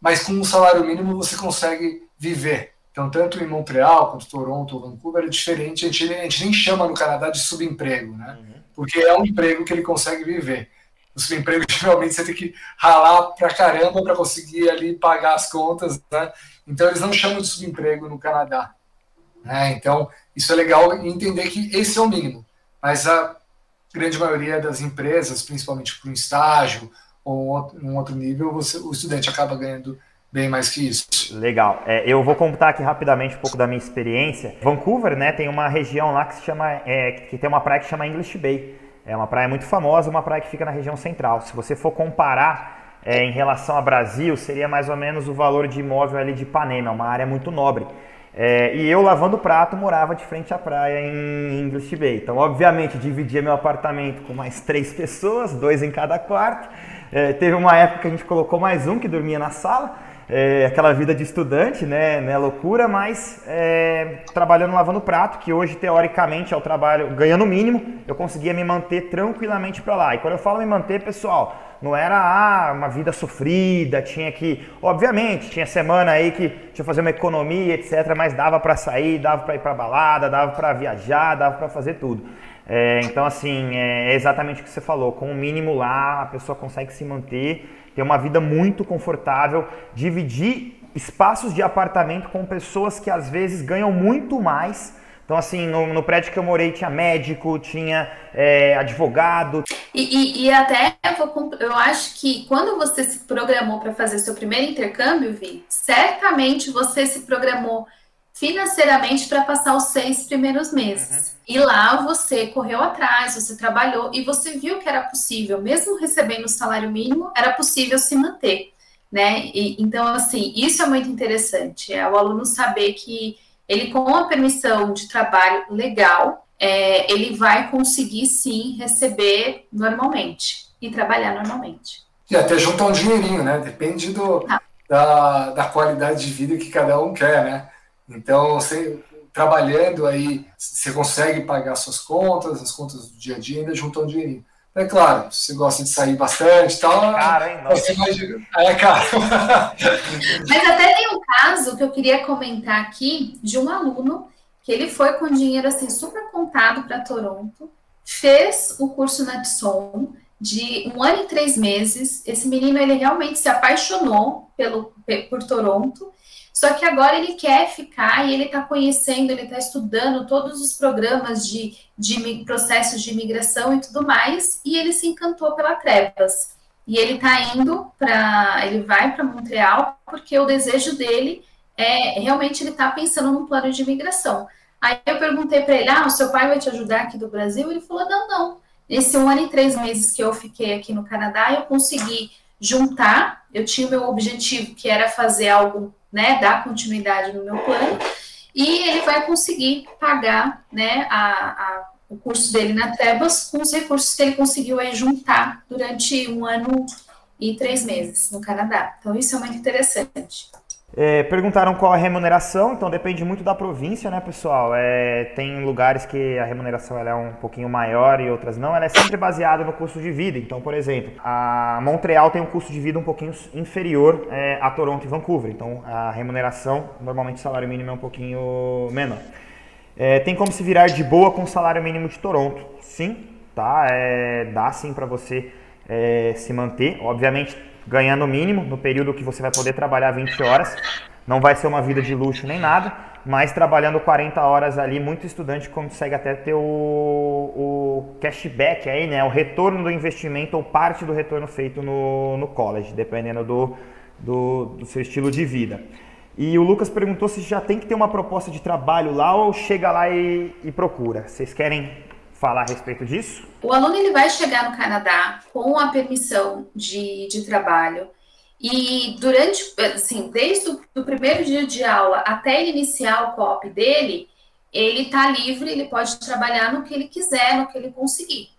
mas com um salário mínimo você consegue viver. Então, tanto em Montreal quanto Toronto ou Vancouver é diferente. A gente, a gente nem chama no Canadá de subemprego, né? Uhum. Porque é um emprego que ele consegue viver no subemprego, [LAUGHS] geralmente você tem que ralar pra caramba para conseguir ali pagar as contas, né? Então eles não chamam de subemprego no Canadá. Né? Então isso é legal entender que esse é o mínimo. Mas a grande maioria das empresas, principalmente para um estágio ou um outro nível, você, o estudante acaba ganhando bem mais que isso. Legal. É, eu vou contar aqui rapidamente um pouco da minha experiência. Vancouver, né, tem uma região lá que se chama, é, que tem uma praia que chama English Bay. É uma praia muito famosa, uma praia que fica na região central. Se você for comparar é, em relação ao Brasil, seria mais ou menos o valor de imóvel ali de Ipanema, uma área muito nobre. É, e eu, lavando prato, morava de frente à praia em English Bay. Então, obviamente, dividia meu apartamento com mais três pessoas, dois em cada quarto. É, teve uma época que a gente colocou mais um que dormia na sala. é, aquela vida de estudante, né, né loucura, mas é, trabalhando lavando prato, que hoje teoricamente é o trabalho ganhando o mínimo, eu conseguia me manter tranquilamente para lá. E quando eu falo me manter, pessoal, não era ah, uma vida sofrida, tinha que, obviamente, tinha semana aí que tinha que fazer uma economia, etc, mas dava para sair, dava para ir para balada, dava para viajar, dava para fazer tudo. É, então, assim, é exatamente o que você falou. Com o mínimo lá, a pessoa consegue se manter ter uma vida muito confortável, dividir espaços de apartamento com pessoas que às vezes ganham muito mais. Então, assim, no, no prédio que eu morei tinha médico, tinha é, advogado. E, e, e até eu, eu acho que quando você se programou para fazer seu primeiro intercâmbio, Vi, certamente você se programou financeiramente para passar os seis primeiros meses. Uhum. E lá você correu atrás, você trabalhou e você viu que era possível, mesmo recebendo o salário mínimo, era possível se manter, né? E, então, assim, isso é muito interessante, é o aluno saber que ele, com a permissão de trabalho legal, é, ele vai conseguir sim receber normalmente e trabalhar normalmente. E até juntar um dinheirinho, né? Depende do, ah. da, da qualidade de vida que cada um quer, né? Então, você trabalhando aí, você consegue pagar suas contas, as contas do dia a dia, ainda juntar um dinheirinho. É claro, se você gosta de sair bastante e tal. É caro, hein? Você imagina. É caro. [LAUGHS] [LAUGHS] Mas até tem um caso que eu queria comentar aqui de um aluno que ele foi com dinheiro assim super contado para Toronto, fez o curso na de um ano e três meses. Esse menino ele realmente se apaixonou pelo, por Toronto só que agora ele quer ficar e ele está conhecendo, ele está estudando todos os programas de, de processos de imigração e tudo mais, e ele se encantou pela Trevas. E ele está indo para. Ele vai para Montreal porque o desejo dele é realmente ele está pensando num plano de imigração. Aí eu perguntei para ele: ah, o seu pai vai te ajudar aqui do Brasil? Ele falou: não, não. Nesse um ano e três meses que eu fiquei aqui no Canadá, eu consegui juntar. Eu tinha o meu objetivo, que era fazer algo né, dar continuidade no meu plano, e ele vai conseguir pagar, né, a, a, o curso dele na Trebas com os recursos que ele conseguiu aí juntar durante um ano e três meses no Canadá. Então, isso é muito interessante. É, perguntaram qual a remuneração, então depende muito da província, né, pessoal? É, tem lugares que a remuneração é um pouquinho maior e outras não. Ela é sempre baseada no custo de vida. Então, por exemplo, a Montreal tem um custo de vida um pouquinho inferior é, a Toronto e Vancouver. Então, a remuneração, normalmente o salário mínimo é um pouquinho menor. É, tem como se virar de boa com o salário mínimo de Toronto? Sim, tá? É, dá sim para você é, se manter. Obviamente ganhando o mínimo no período que você vai poder trabalhar 20 horas. Não vai ser uma vida de luxo nem nada, mas trabalhando 40 horas ali, muito estudante consegue até ter o, o cashback aí, né? O retorno do investimento ou parte do retorno feito no, no college, dependendo do, do, do seu estilo de vida. E o Lucas perguntou se já tem que ter uma proposta de trabalho lá ou chega lá e, e procura. Vocês querem falar a respeito disso? O aluno ele vai chegar no Canadá com a permissão de, de trabalho e durante, assim, desde o primeiro dia de aula até ele iniciar o COP dele, ele está livre, ele pode trabalhar no que ele quiser, no que ele conseguir,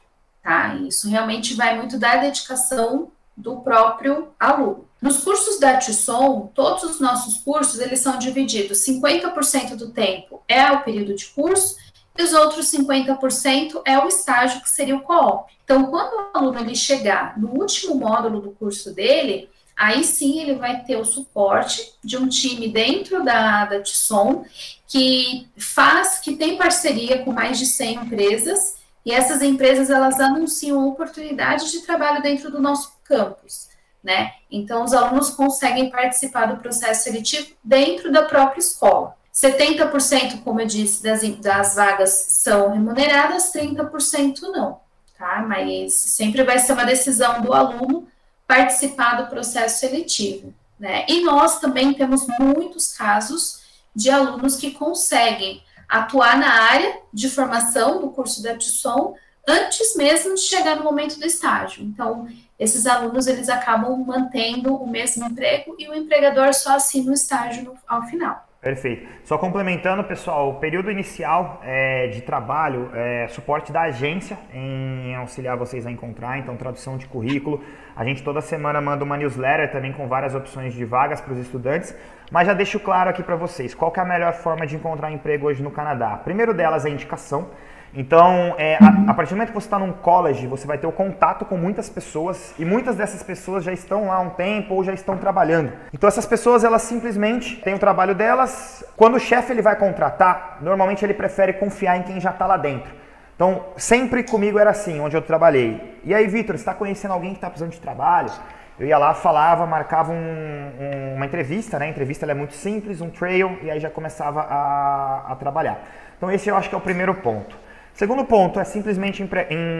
tá? Isso realmente vai muito da dedicação do próprio aluno. Nos cursos da TISOM, todos os nossos cursos, eles são divididos, 50% do tempo é o período de curso e os outros 50% é o estágio que seria o co-op. Então, quando o aluno ele chegar no último módulo do curso dele, aí sim ele vai ter o suporte de um time dentro da, da TISOM que faz, que tem parceria com mais de 100 empresas e essas empresas elas anunciam oportunidades de trabalho dentro do nosso campus, né? Então os alunos conseguem participar do processo seletivo dentro da própria escola. 70%, como eu disse, das, das vagas são remuneradas, 30% não, tá? Mas sempre vai ser uma decisão do aluno participar do processo seletivo, né? E nós também temos muitos casos de alunos que conseguem atuar na área de formação do curso da TISOM antes mesmo de chegar no momento do estágio. Então, esses alunos eles acabam mantendo o mesmo emprego e o empregador só assina o estágio no, ao final. Perfeito. Só complementando, pessoal, o período inicial é, de trabalho é suporte da agência em auxiliar vocês a encontrar, então tradução de currículo. A gente toda semana manda uma newsletter também com várias opções de vagas para os estudantes, mas já deixo claro aqui para vocês qual é a melhor forma de encontrar emprego hoje no Canadá. Primeiro delas é indicação. Então, é, a, a, partir do momento que você está num college, você vai ter o contato com muitas pessoas e muitas dessas pessoas já estão lá há um tempo ou já estão trabalhando. Então, essas pessoas, elas simplesmente têm o trabalho delas. Quando o chefe ele vai contratar, normalmente ele prefere confiar em quem já está lá dentro. Então, sempre comigo era assim, onde eu trabalhei. E aí, Vitor, está conhecendo alguém que está precisando de trabalho? Eu ia lá, falava, marcava um, um, uma entrevista, né? A entrevista é muito simples, um trail, e aí já começava a, a trabalhar. Então, esse eu acho que é o primeiro ponto. Segundo ponto é simplesmente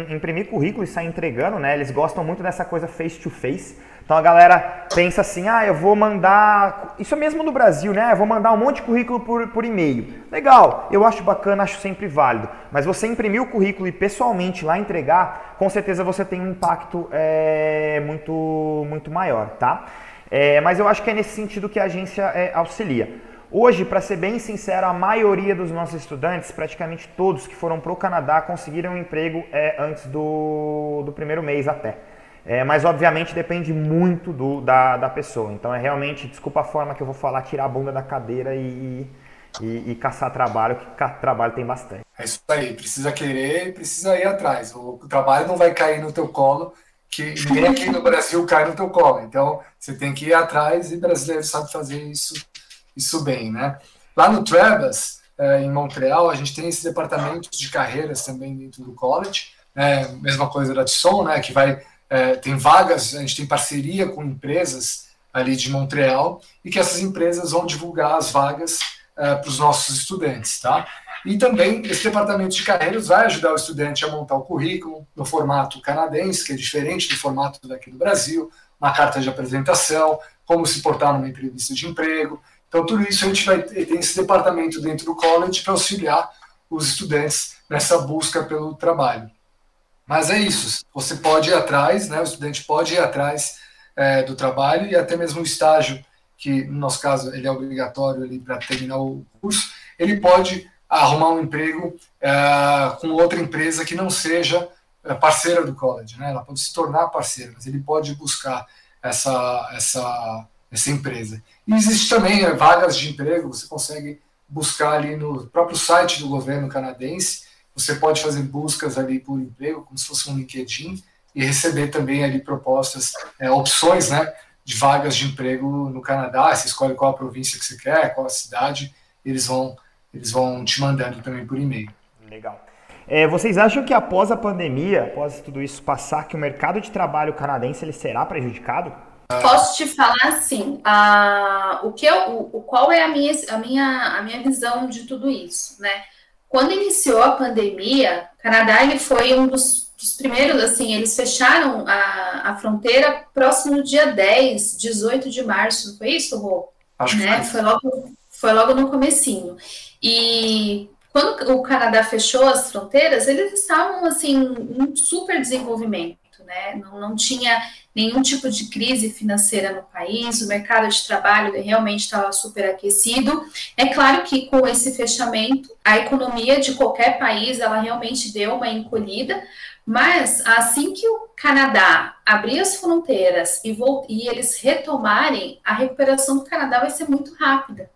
imprimir currículo e sair entregando, né? Eles gostam muito dessa coisa face to face. Então a galera pensa assim, ah, eu vou mandar. Isso é mesmo no Brasil, né? Eu vou mandar um monte de currículo por, por e-mail. Legal, eu acho bacana, acho sempre válido. Mas você imprimir o currículo e pessoalmente lá entregar, com certeza você tem um impacto é, muito, muito maior, tá? É, mas eu acho que é nesse sentido que a agência é, auxilia. Hoje, para ser bem sincero, a maioria dos nossos estudantes, praticamente todos que foram para o Canadá, conseguiram um emprego é, antes do, do primeiro mês até. É, mas obviamente depende muito do, da, da pessoa. Então é realmente, desculpa a forma que eu vou falar, tirar a bunda da cadeira e, e, e caçar trabalho, que trabalho tem bastante. É isso aí, precisa querer precisa ir atrás. O, o trabalho não vai cair no teu colo, que ninguém aqui no Brasil cai no teu colo. Então você tem que ir atrás e brasileiro sabe fazer isso isso bem, né? Lá no Trebas, é, em Montreal, a gente tem esses departamentos de carreiras também dentro do college, né? mesma coisa da Tisson, né? Que vai é, tem vagas, a gente tem parceria com empresas ali de Montreal e que essas empresas vão divulgar as vagas é, para os nossos estudantes, tá? E também esse departamento de carreiras vai ajudar o estudante a montar o currículo no formato canadense, que é diferente do formato daqui do Brasil, uma carta de apresentação, como se portar numa entrevista de emprego, então, tudo isso a gente vai ter esse departamento dentro do college para auxiliar os estudantes nessa busca pelo trabalho. Mas é isso, você pode ir atrás, né, o estudante pode ir atrás é, do trabalho e até mesmo o estágio, que no nosso caso ele é obrigatório para terminar o curso, ele pode arrumar um emprego é, com outra empresa que não seja é, parceira do college, né? Ela pode se tornar parceira, mas ele pode buscar essa, essa essa empresa. E existe também é, vagas de emprego, você consegue buscar ali no próprio site do governo canadense, você pode fazer buscas ali por emprego, como se fosse um LinkedIn, e receber também ali propostas, é, opções, né, de vagas de emprego no Canadá, você escolhe qual a província que você quer, qual a cidade, eles vão, eles vão te mandando também por e-mail. Legal. É, vocês acham que após a pandemia, após tudo isso passar, que o mercado de trabalho canadense ele será prejudicado? Posso te falar assim, a, o que eu, o, qual é a minha, a, minha, a minha visão de tudo isso, né? Quando iniciou a pandemia, o Canadá ele foi um dos, dos primeiros, assim, eles fecharam a, a fronteira próximo do dia 10, 18 de março, não foi isso, Rô? Acho né? que foi. logo, foi logo no comecinho. E quando o Canadá fechou as fronteiras, eles estavam, assim, um super desenvolvimento, né? Não, não tinha nenhum tipo de crise financeira no país, o mercado de trabalho realmente estava superaquecido. É claro que com esse fechamento, a economia de qualquer país, ela realmente deu uma encolhida, mas assim que o Canadá abrir as fronteiras e, e eles retomarem, a recuperação do Canadá vai ser muito rápida,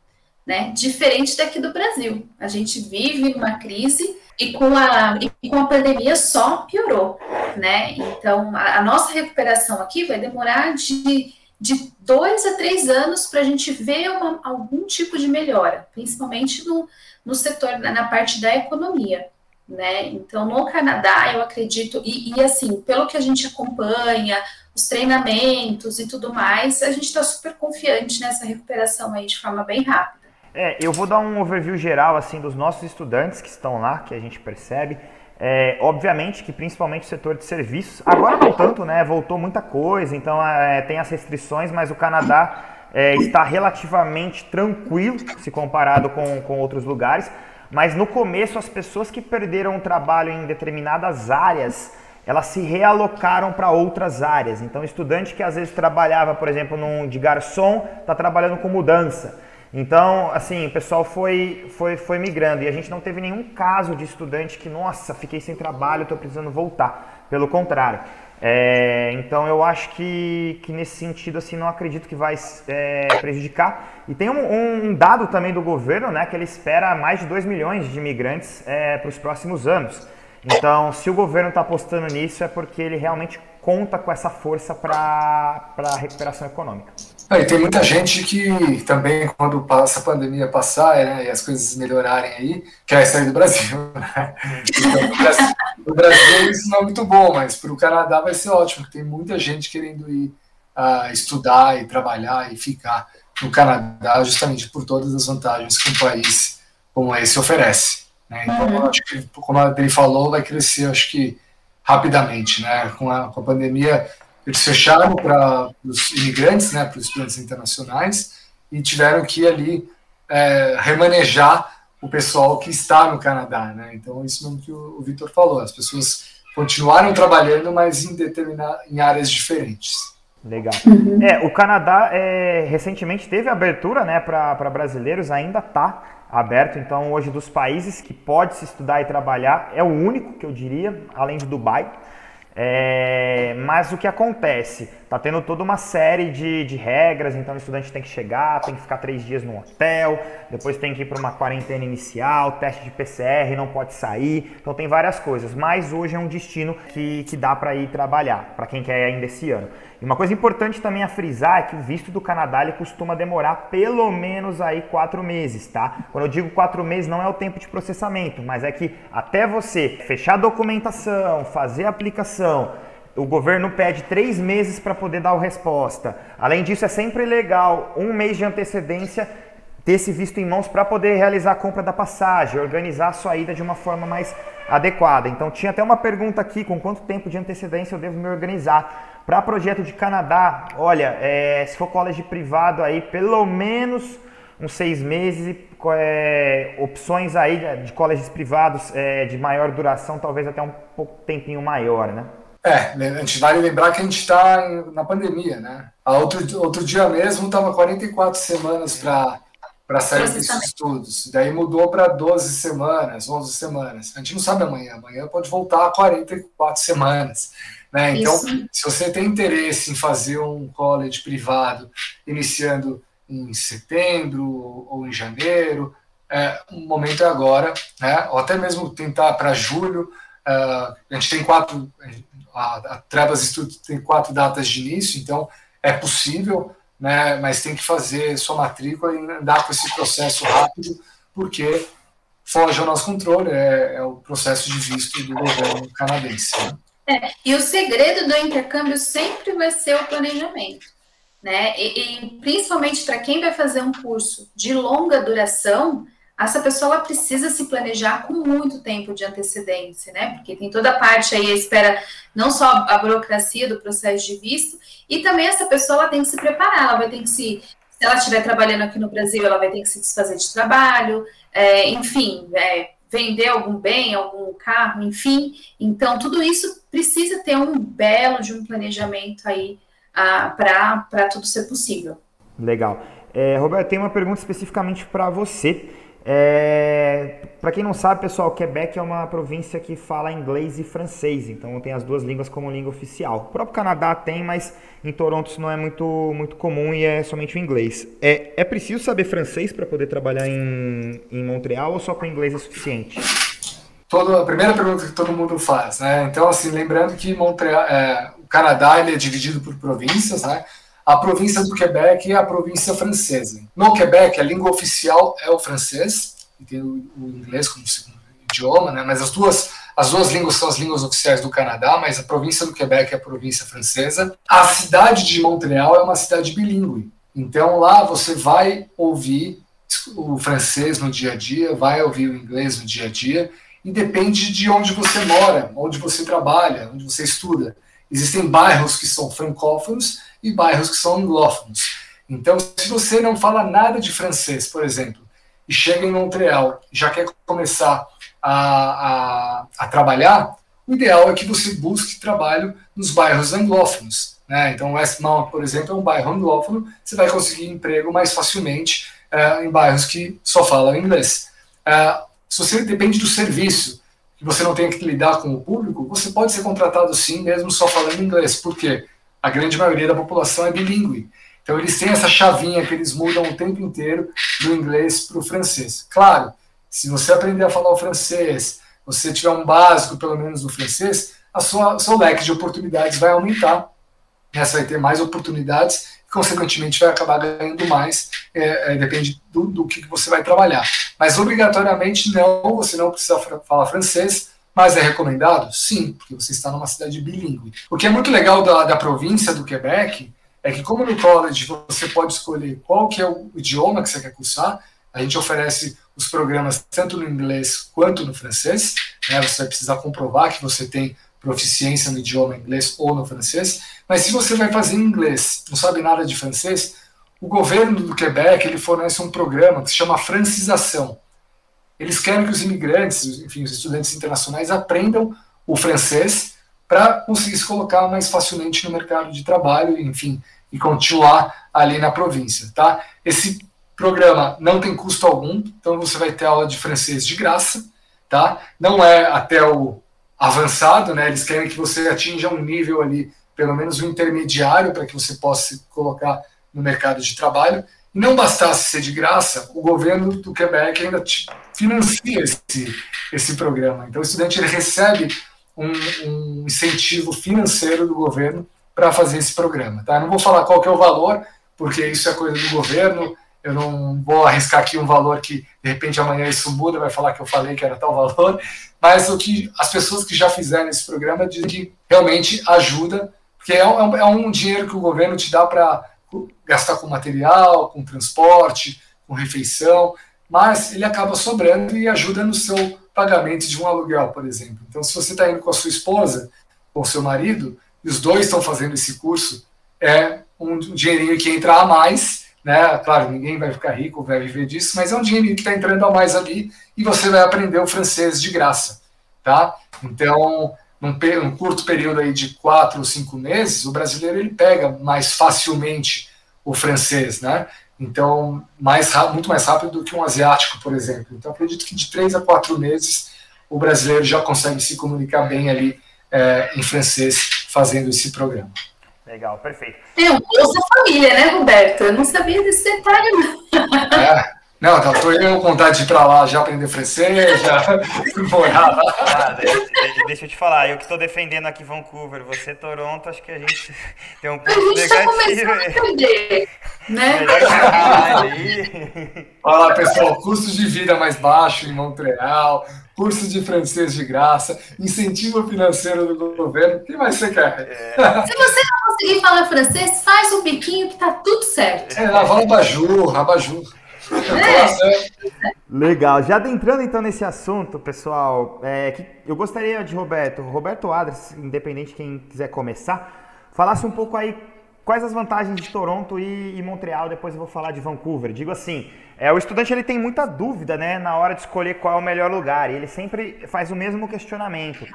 né? Diferente daqui do Brasil. A gente vive numa crise e com a, e com a pandemia só piorou, né? Então, a, a nossa recuperação aqui vai demorar de, de dois a três anos para a gente ver uma, algum tipo de melhora, principalmente no, no setor, na, na parte da economia, né? Então, no Canadá, eu acredito, e, e assim, pelo que a gente acompanha, os treinamentos e tudo mais, a gente está super confiante nessa recuperação aí de forma bem rápida. É, eu vou dar um overview geral assim dos nossos estudantes que estão lá, que a gente percebe. É, obviamente que principalmente o setor de serviços, agora não tanto, né? Voltou muita coisa, então é, tem as restrições, mas o Canadá é, está relativamente tranquilo se comparado com, com outros lugares. Mas no começo, as pessoas que perderam o trabalho em determinadas áreas, elas se realocaram para outras áreas. Então, estudante que às vezes trabalhava, por exemplo, num, de garçom, está trabalhando com mudança. Então, assim, o pessoal foi, foi, foi migrando e a gente não teve nenhum caso de estudante que, nossa, fiquei sem trabalho, estou precisando voltar. Pelo contrário. É, então eu acho que, que nesse sentido assim não acredito que vai é, prejudicar. E tem um, um, dado também do governo, né, que ele espera mais de 2 milhões de imigrantes é, para os próximos anos. Então, se o governo está apostando nisso, é porque ele realmente conta com essa força para a recuperação econômica. Ah, e tem muita gente que também, quando passa a pandemia passar né, e as coisas melhorarem aí, quer sair do Brasil. [LAUGHS] Né? Então, no Brasil, no Brasil isso não é muito bom, mas para o Canadá vai ser ótimo, tem muita gente querendo ir uh, estudar e trabalhar e ficar no Canadá, justamente por todas as vantagens que um país como esse oferece. Né? Então, uhum. acho que, como a Adri falou, vai crescer, acho que rapidamente, né? Com a, com a pandemia, eles fecharam para os imigrantes, né, para os estudantes internacionais, e tiveram que ali é, remanejar o pessoal que está no Canadá, né? Então isso mesmo que o, o Vitor falou, as pessoas continuaram trabalhando, mas em determinadas em áreas diferentes. Legal. Uhum. É, o Canadá é, recentemente teve abertura né, para brasileiros, ainda está aberto. Então, hoje, dos países que pode se estudar e trabalhar, é o único que eu diria, além de Dubai. É, mas o que acontece? Tá tendo toda uma série de, de regras, então o estudante tem que chegar, tem que ficar três dias no hotel, depois tem que ir para uma quarentena inicial, teste de PCR, não pode sair, então tem várias coisas. Mas hoje é um destino que, que dá para ir trabalhar, para quem quer ainda esse ano. Uma coisa importante também a frisar é que o visto do Canadá ele costuma demorar pelo menos aí quatro meses, tá? Quando eu digo quatro meses não é o tempo de processamento, mas é que até você fechar a documentação, fazer a aplicação, o governo pede três meses para poder dar a resposta. Além disso, é sempre legal um mês de antecedência ter esse visto em mãos para poder realizar a compra da passagem, organizar a sua ida de uma forma mais adequada. Então, tinha até uma pergunta aqui: com quanto tempo de antecedência eu devo me organizar? Para projeto de Canadá, olha, é, se for college privado aí, pelo menos uns seis meses, é, opções aí de, colleges privados é, de maior duração, talvez até um pouco tempinho maior, né? É, a gente vale lembrar que a gente está na pandemia, né? A outro, outro dia mesmo estava 44 semanas para para sair desses estudos. Daí mudou para 12 semanas, 11 semanas. A gente não sabe amanhã. Amanhã pode voltar a 44 semanas. Né? Então, Isso. se você tem interesse em fazer um college privado iniciando em setembro ou em janeiro, é, o momento é agora, né? ou até mesmo tentar para julho. Uh, a gente tem quatro, a, a Trebas Estudos tem quatro datas de início, então é possível, né? mas tem que fazer sua matrícula e andar com esse processo rápido, porque foge ao nosso controle, é, é o processo de visto do governo canadense. Né? É, e o segredo do intercâmbio sempre vai ser o planejamento, né? E, e principalmente para quem vai fazer um curso de longa duração, essa pessoa precisa se planejar com muito tempo de antecedência, né? Porque tem toda a parte aí, espera, não só a burocracia do processo de visto, e também essa pessoa tem que se preparar, ela vai ter que se. Se ela estiver trabalhando aqui no Brasil, ela vai ter que se desfazer de trabalho, é, enfim, é, vender algum bem, algum carro, enfim. Então, tudo isso precisa ter um belo de um planejamento aí ah, para tudo ser possível. Legal. É, Roberto, tem uma pergunta especificamente para você. É, para quem não sabe, pessoal, Quebec é uma província que fala inglês e francês, então tem as duas línguas como língua oficial. O próprio Canadá tem, mas em Toronto isso não é muito, muito comum e é somente o inglês. É, é preciso saber francês para poder trabalhar em, em Montreal ou só com inglês é suficiente? Todo, a primeira pergunta que todo mundo faz, né? Então, assim, lembrando que Montreal, é, o Canadá ele é dividido por províncias, né? A província do Quebec e a província francesa. No Quebec, a língua oficial é o francês, e tem o, inglês como segundo idioma, né? mas as duas, as duas línguas são as línguas oficiais do Canadá, mas a província do Quebec é a província francesa. A cidade de Montreal é uma cidade bilíngue, então lá você vai ouvir o francês no dia a dia, vai ouvir o inglês no dia a dia, e depende de onde você mora, onde você trabalha, onde você estuda. Existem bairros que são francófonos e bairros que são anglófonos. Então, se você não fala nada de francês, por exemplo, e chega em Montreal já quer começar a, a, a, trabalhar, o ideal é que você busque trabalho nos bairros anglófonos. Né? Então, Westmount, por exemplo, é um bairro anglófono, você vai conseguir emprego mais facilmente é, em bairros que só falam inglês. É, se você depende do serviço, que você não tem que lidar com o público, você pode ser contratado sim, mesmo só falando inglês. Por quê? A grande maioria da população é bilíngue. Então, eles têm essa chavinha que eles mudam o tempo inteiro do inglês para o francês. Claro, se você aprender a falar o francês, você tiver um básico, pelo menos, do francês, a sua seu leque de oportunidades vai aumentar. Você vai ter mais oportunidades e, consequentemente, vai acabar ganhando mais. É, é, depende do, do que você vai trabalhar. Mas, obrigatoriamente, não, você não precisa falar francês, mas é recomendado? Sim, porque você está numa cidade bilíngue. O que é muito legal da, da província do Quebec é que como no college você pode escolher qual que é o idioma que você quer cursar, a gente oferece os programas tanto no inglês quanto no francês, né? você vai precisar comprovar que você tem proficiência no idioma inglês ou no francês, mas se você vai fazer inglês, não sabe nada de francês, o governo do Quebec ele fornece um programa que se chama francização. Eles querem que os imigrantes, enfim, os estudantes internacionais aprendam o francês para conseguir se colocar mais facilmente no mercado de trabalho, enfim, e continuar ali na província, tá? Esse programa não tem custo algum, então você vai ter aula de francês de graça, tá? Não é até o avançado, né? Eles querem que você atinja um nível ali, pelo menos um intermediário, para que você possa se colocar no mercado de trabalho. Não bastasse ser de graça, o governo do Quebec ainda financia esse, esse programa. Então, o estudante ele recebe um, um incentivo financeiro do governo para fazer esse programa. Tá? não vou falar qual que é o valor, porque isso é coisa do governo, eu não vou arriscar aqui um valor que de repente amanhã isso muda, vai falar que eu falei que era tal valor, [LAUGHS] mas o que as pessoas que já fizeram esse programa dizem que realmente ajuda, porque é um, é um dinheiro que o governo te dá para gastar com material, com transporte, com refeição, mas ele acaba sobrando e ajuda no seu pagamento de um aluguel, por exemplo. Então, se você está indo com a sua esposa ou seu marido, e os dois estão fazendo esse curso, é um dinheirinho que entra a mais, né? Claro, ninguém vai ficar rico, vai viver disso, mas é um dinheirinho que está entrando a mais ali e você vai aprender o francês de graça, tá? Então, num, num curto período aí de quatro ou cinco meses, o brasileiro ele pega mais facilmente o francês, né? Então, mais muito mais rápido do que um asiático, por exemplo. Então, acredito que de três a quatro meses o brasileiro já consegue se comunicar bem ali é, em francês fazendo esse programa. Legal, perfeito. Tem um Bolsa Família, né, Roberto? Eu não sabia desse detalhe, não. É. [LAUGHS] Não, então tô eu com vontade de ir para lá já aprender francês, já [LAUGHS] morar lá. Ah, deixa eu te falar, eu que estou defendendo aqui Vancouver, você Toronto, acho que a gente [LAUGHS] tem um ponto negativo. A gente está começando a aprender, né? Olha lá, pessoal, custo de vida mais baixo em Montreal, curso de francês de graça, incentivo financeiro do governo. O que mais você quer? É. Se você não conseguir falar francês, faz um biquinho que tá tudo certo. É, lavar um abajur, abajur. [LAUGHS] Legal. Já adentrando então nesse assunto, pessoal, é, que eu gostaria de Roberto, Roberto Adres, independente de quem quiser começar, falasse um pouco aí quais as vantagens de Toronto e, e Montreal. Depois eu vou falar de Vancouver. Digo assim, é, o estudante ele tem muita dúvida, né, na hora de escolher qual é o melhor lugar. E ele sempre faz o mesmo questionamento.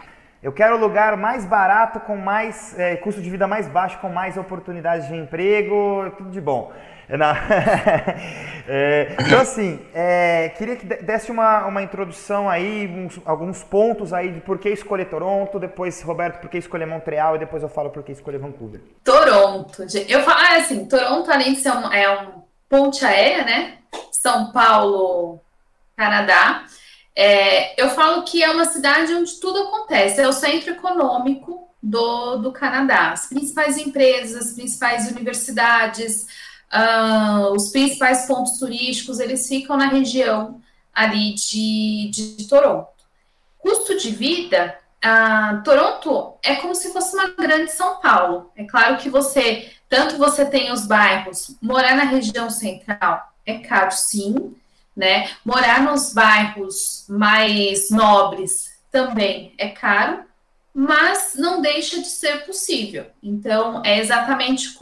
Eu quero o lugar mais barato, com mais é, custo de vida mais baixo, com mais oportunidades de emprego, tudo de bom. [LAUGHS] é, então, assim, é, queria que desse uma, uma introdução aí, uns, alguns pontos aí de por que escolher Toronto, depois, Roberto, por que escolher Montreal, e depois eu falo por que escolher Vancouver. Toronto. Eu falo ah, assim, Toronto, além de ser um, é um ponte aérea, né? São Paulo, Canadá. É, eu falo que é uma cidade onde tudo acontece, é o centro econômico do, do Canadá. As principais empresas, as principais universidades, uh, os principais pontos turísticos, eles ficam na região ali de, de Toronto. Custo de vida, uh, Toronto é como se fosse uma grande São Paulo. É claro que você, tanto você tem os bairros, morar na região central é caro sim, né? Morar nos bairros mais nobres também é caro, mas não deixa de ser possível. Então, é exatamente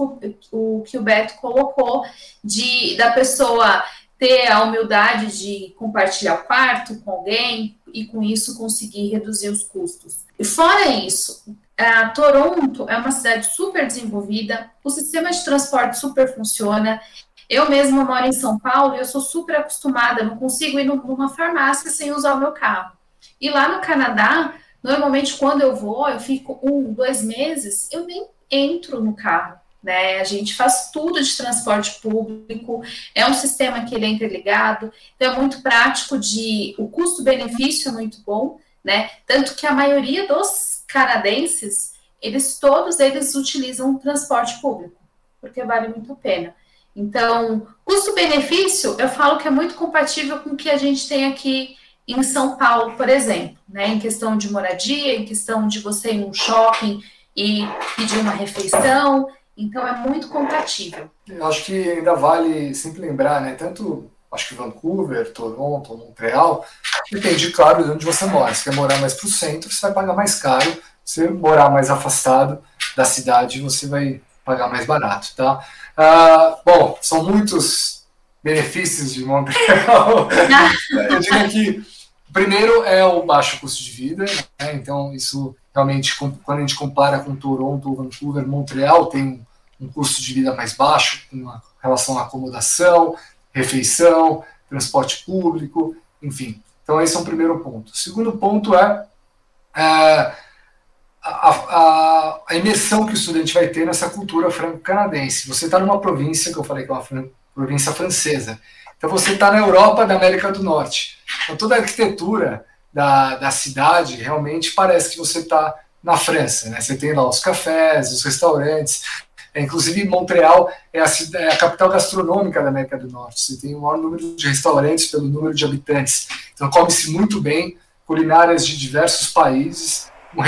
o que o Beto colocou, de da pessoa ter a humildade de compartilhar o quarto com alguém e com isso conseguir reduzir os custos. E fora isso, a Toronto é uma cidade super desenvolvida, o sistema de transporte super funciona, Eu mesma moro em São Paulo e eu sou super acostumada, não consigo ir numa farmácia sem usar o meu carro. E lá no Canadá, normalmente quando eu vou, eu fico um, dois meses, eu nem entro no carro. Né? A gente faz tudo de transporte público, é um sistema que ele é interligado, então é muito prático de o custo-benefício é muito bom, né? Tanto que a maioria dos canadenses, eles todos eles utilizam transporte público, porque vale muito a pena. Então, custo-benefício, eu falo que é muito compatível com o que a gente tem aqui em São Paulo, por exemplo, né? Em questão de moradia, em questão de você ir num shopping e pedir uma refeição, então é muito compatível. Eu acho que ainda vale sempre lembrar, né? Tanto acho que Vancouver, Toronto, Montreal, depende, claro, de onde você mora. Se quer morar mais para o centro, você vai pagar mais caro. Se morar mais afastado da cidade, você vai pagar mais barato, tá? Ah, bom, são muitos benefícios de Montreal. [LAUGHS] Eu diria que o primeiro é o baixo custo de vida, né? então isso realmente, quando a gente compara com Toronto, Vancouver, Montreal, tem um custo de vida mais baixo com relação à acomodação, refeição, transporte público, enfim. Então, esse é um primeiro ponto. O segundo ponto é, é a, a, a, imersão que o estudante vai ter nessa cultura franco-canadense. Você está numa província, que eu falei que é uma província francesa. Então, você está na Europa da América do Norte. Então, toda a arquitetura da, da cidade realmente parece que você está na França. Né? Você tem lá os cafés, os restaurantes, é, inclusive, Montreal é a, é a, capital gastronômica da América do Norte. Você tem o maior número de restaurantes pelo número de habitantes. Então, come-se muito bem, culinárias de diversos países, com,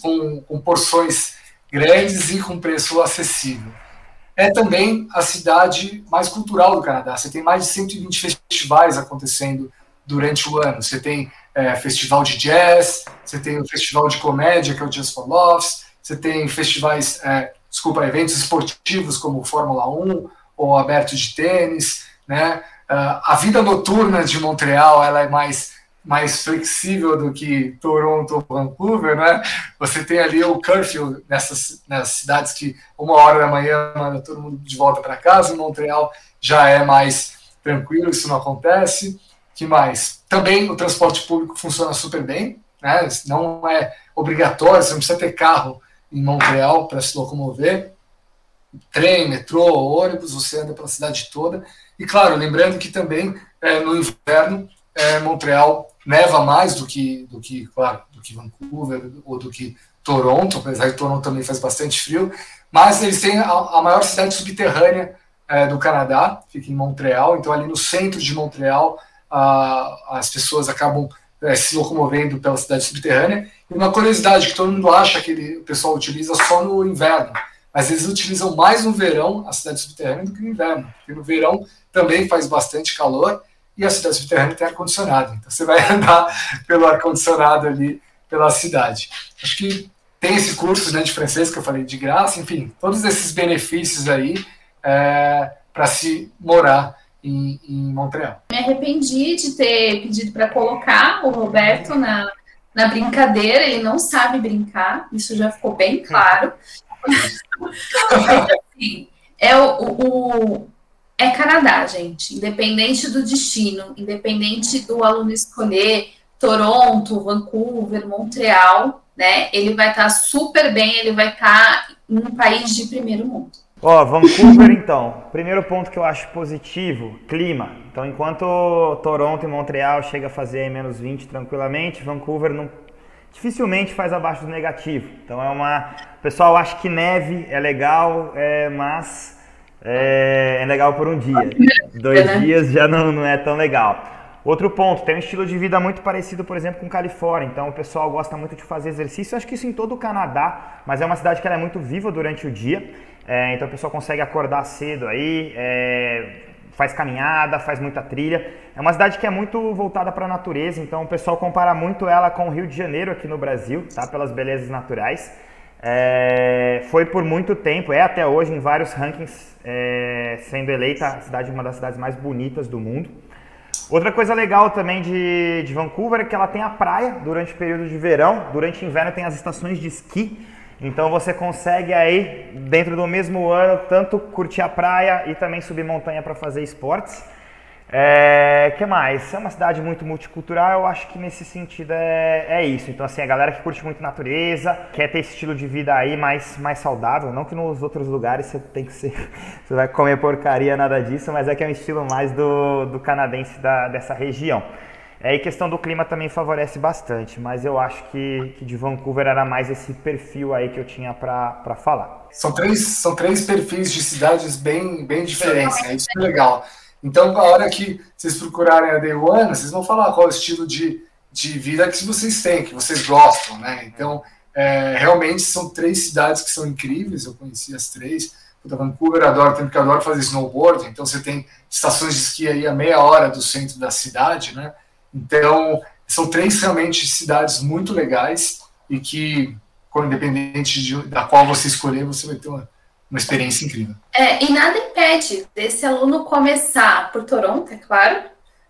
com, com porções grandes e com preço acessível. É também a cidade mais cultural do Canadá. Você tem mais de 120 festivais acontecendo durante o ano. Você tem é, festival de jazz, você tem o festival de comédia, que é o Jazz for Loves, você tem festivais é, desculpa, eventos esportivos como Fórmula 1 ou aberto de tênis, né? Uh, a vida noturna de Montreal ela é mais mais flexível do que Toronto ou Vancouver, né? Você tem ali o curfew nessas, nessas cidades que uma hora da manhã manda todo mundo de volta para casa. Em Montreal já é mais tranquilo, isso não acontece. Que mais? Também o transporte público funciona super bem, né? Não é obrigatório, você não precisa ter carro em Montreal para se locomover. Trem, metrô, ônibus, você anda pela cidade toda. E claro, lembrando que também é, no inverno é, Montreal neva mais do que, do que, claro, do que Vancouver ou do que Toronto, apesar de Toronto também faz bastante frio, mas eles têm a, a maior cidade subterrânea é, do Canadá, fica em Montreal, então ali no centro de Montreal a, as pessoas acabam é, se locomovendo pela cidade subterrânea. E uma curiosidade que todo mundo acha que ele, o pessoal utiliza só no inverno, mas eles utilizam mais no verão a cidade subterrânea do que no inverno, porque no verão também faz bastante calor e a cidade subterrânea tem ar-condicionado. Então você vai [LAUGHS] andar pelo ar-condicionado ali pela cidade. Acho que tem esse curso né, de francês que eu falei de graça, enfim, todos esses benefícios aí é, para se morar em, em Montreal. Me arrependi de ter pedido para colocar o Roberto na, na brincadeira, ele não sabe brincar, isso já ficou bem claro. [LAUGHS] assim, é o, o, é Canadá, gente. Independente do destino, independente do aluno escolher Toronto, Vancouver, Montreal, né? Ele vai estar tá super bem, ele vai estar tá em um país de primeiro mundo. Ó, Vancouver então. Primeiro ponto que eu acho positivo, clima. Então, enquanto Toronto e Montreal chega a fazer menos 20 tranquilamente, Vancouver não dificilmente faz abaixo do negativo. Então é uma, o pessoal acha que neve é legal, é, mas é, é legal por um dia. Dois né? dias já não, não é tão legal. Outro ponto, tem um estilo de vida muito parecido, por exemplo, com Califórnia. Então o pessoal gosta muito de fazer exercício. Eu acho que isso em todo o Canadá, mas é uma cidade que é muito viva durante o dia. É, então o pessoal consegue acordar cedo aí, é, faz caminhada, faz muita trilha. É uma cidade que é muito voltada para a natureza, então o pessoal compara muito ela com o Rio de Janeiro aqui no Brasil, tá? Pelas belezas naturais. É, foi por muito tempo, é até hoje em vários rankings, é, sendo eleita a cidade uma das cidades mais bonitas do mundo. Outra coisa legal também de, de Vancouver é que ela tem a praia durante o período de verão, durante o inverno tem as estações de esqui. Então você consegue aí, dentro do mesmo ano, tanto curtir a praia e também subir montanha para fazer esportes. É, que mais? É uma cidade muito multicultural, eu acho que nesse sentido é, é isso. Então, assim, a galera que curte muito natureza, quer ter esse estilo de vida aí mais, mais saudável, não que nos outros lugares você tem que ser, [LAUGHS] você vai comer porcaria, nada disso, mas é que é um estilo mais do, do canadense da, dessa região. É, e questão do clima também favorece bastante, mas eu acho que, que de Vancouver era mais esse perfil aí que eu tinha para falar. São três, são três perfis de cidades bem, bem diferentes, né? Isso é legal. Então, a hora que vocês procurarem a Day One, vocês vão falar qual é o estilo de, de vida que vocês têm, que vocês gostam, né? Então, é, realmente são três cidades que são incríveis, eu conheci as três. Puta, Vancouver adoro, tempo que adoro fazer snowboard, então você tem estações de esqui aí a meia hora do centro da cidade, né? Então, são três realmente cidades muito legais e que, independente de, da qual você escolher, você vai ter uma, uma experiência incrível. É, e nada impede desse aluno começar por Toronto, é claro,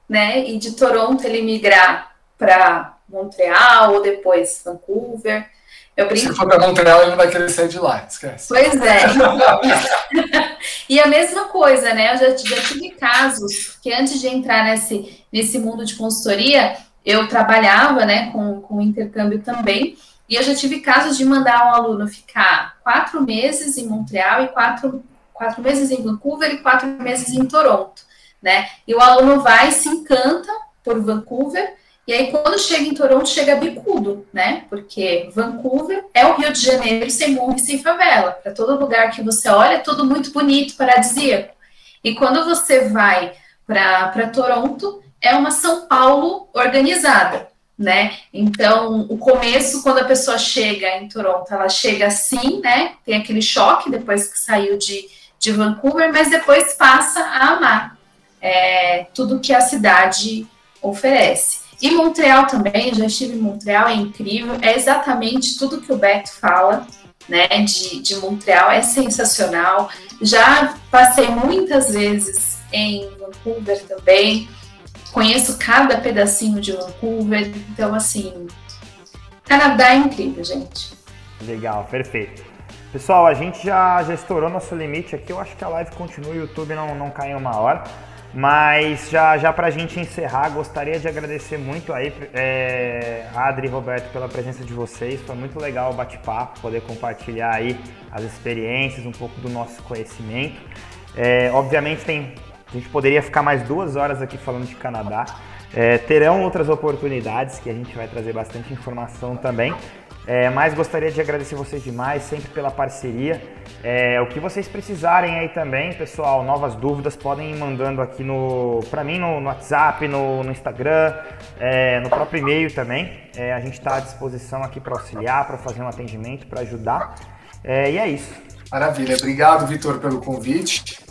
né? E de Toronto ele migrar para Montreal ou depois Vancouver. Eu brinco... Se for para Montreal, ele não vai querer sair de lá, esquece. Pois é. [LAUGHS] e a mesma coisa, né? Eu já, já tive casos que antes de entrar nesse, nesse mundo de consultoria, eu trabalhava né, com, com intercâmbio também. E eu já tive casos de mandar um aluno ficar quatro meses em Montreal e quatro, quatro meses em Vancouver e quatro meses em Toronto, né? E o aluno vai, se encanta por Vancouver, e aí, quando chega em Toronto, chega bicudo, né? Porque Vancouver é o Rio de Janeiro sem morro e sem favela. Para todo lugar que você olha, é tudo muito bonito, paradisíaco. E quando você vai para Toronto, é uma São Paulo organizada, né? Então, o começo, quando a pessoa chega em Toronto, ela chega assim, né? Tem aquele choque depois que saiu de, de Vancouver, mas depois passa a amar é, tudo que a cidade oferece. E Montreal também, já estive em Montreal, é incrível, é exatamente tudo que o Beto fala, né, de, de Montreal, é sensacional. Já passei muitas vezes em Vancouver também, conheço cada pedacinho de Vancouver, então assim, Canadá é incrível, gente. Legal, perfeito. Pessoal, a gente já, já estourou nosso limite aqui, eu acho que a live continua, o YouTube não, não cai em uma hora. Mas já, já para a gente encerrar, gostaria de agradecer muito aí, é, Adri e Roberto, pela presença de vocês. Foi muito legal o bate-papo, poder compartilhar aí as experiências, um pouco do nosso conhecimento. É, obviamente tem, a gente poderia ficar mais duas horas aqui falando de Canadá. É, terão outras oportunidades que a gente vai trazer bastante informação também. É, mas gostaria de agradecer vocês demais, sempre pela parceria. É, o que vocês precisarem aí também, pessoal, novas dúvidas, podem ir mandando aqui no para mim no, no, WhatsApp, no, no Instagram, é, no próprio e-mail também. É, a gente está à disposição aqui para auxiliar, para fazer um atendimento, para ajudar. É, e é isso. Maravilha. Obrigado, Vitor, pelo convite.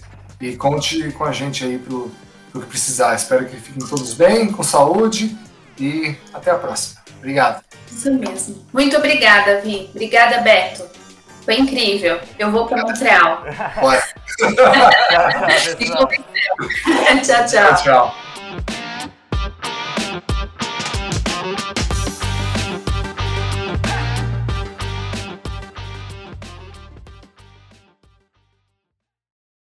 E conte com a gente aí para o que precisar. Espero que fiquem todos bem, com saúde e até a próxima. Obrigado. Isso mesmo. Muito obrigada, Vi. Obrigada, Beto. Foi incrível. Eu vou para Montreal. Bora. [LAUGHS] tchau, tchau. tchau, tchau.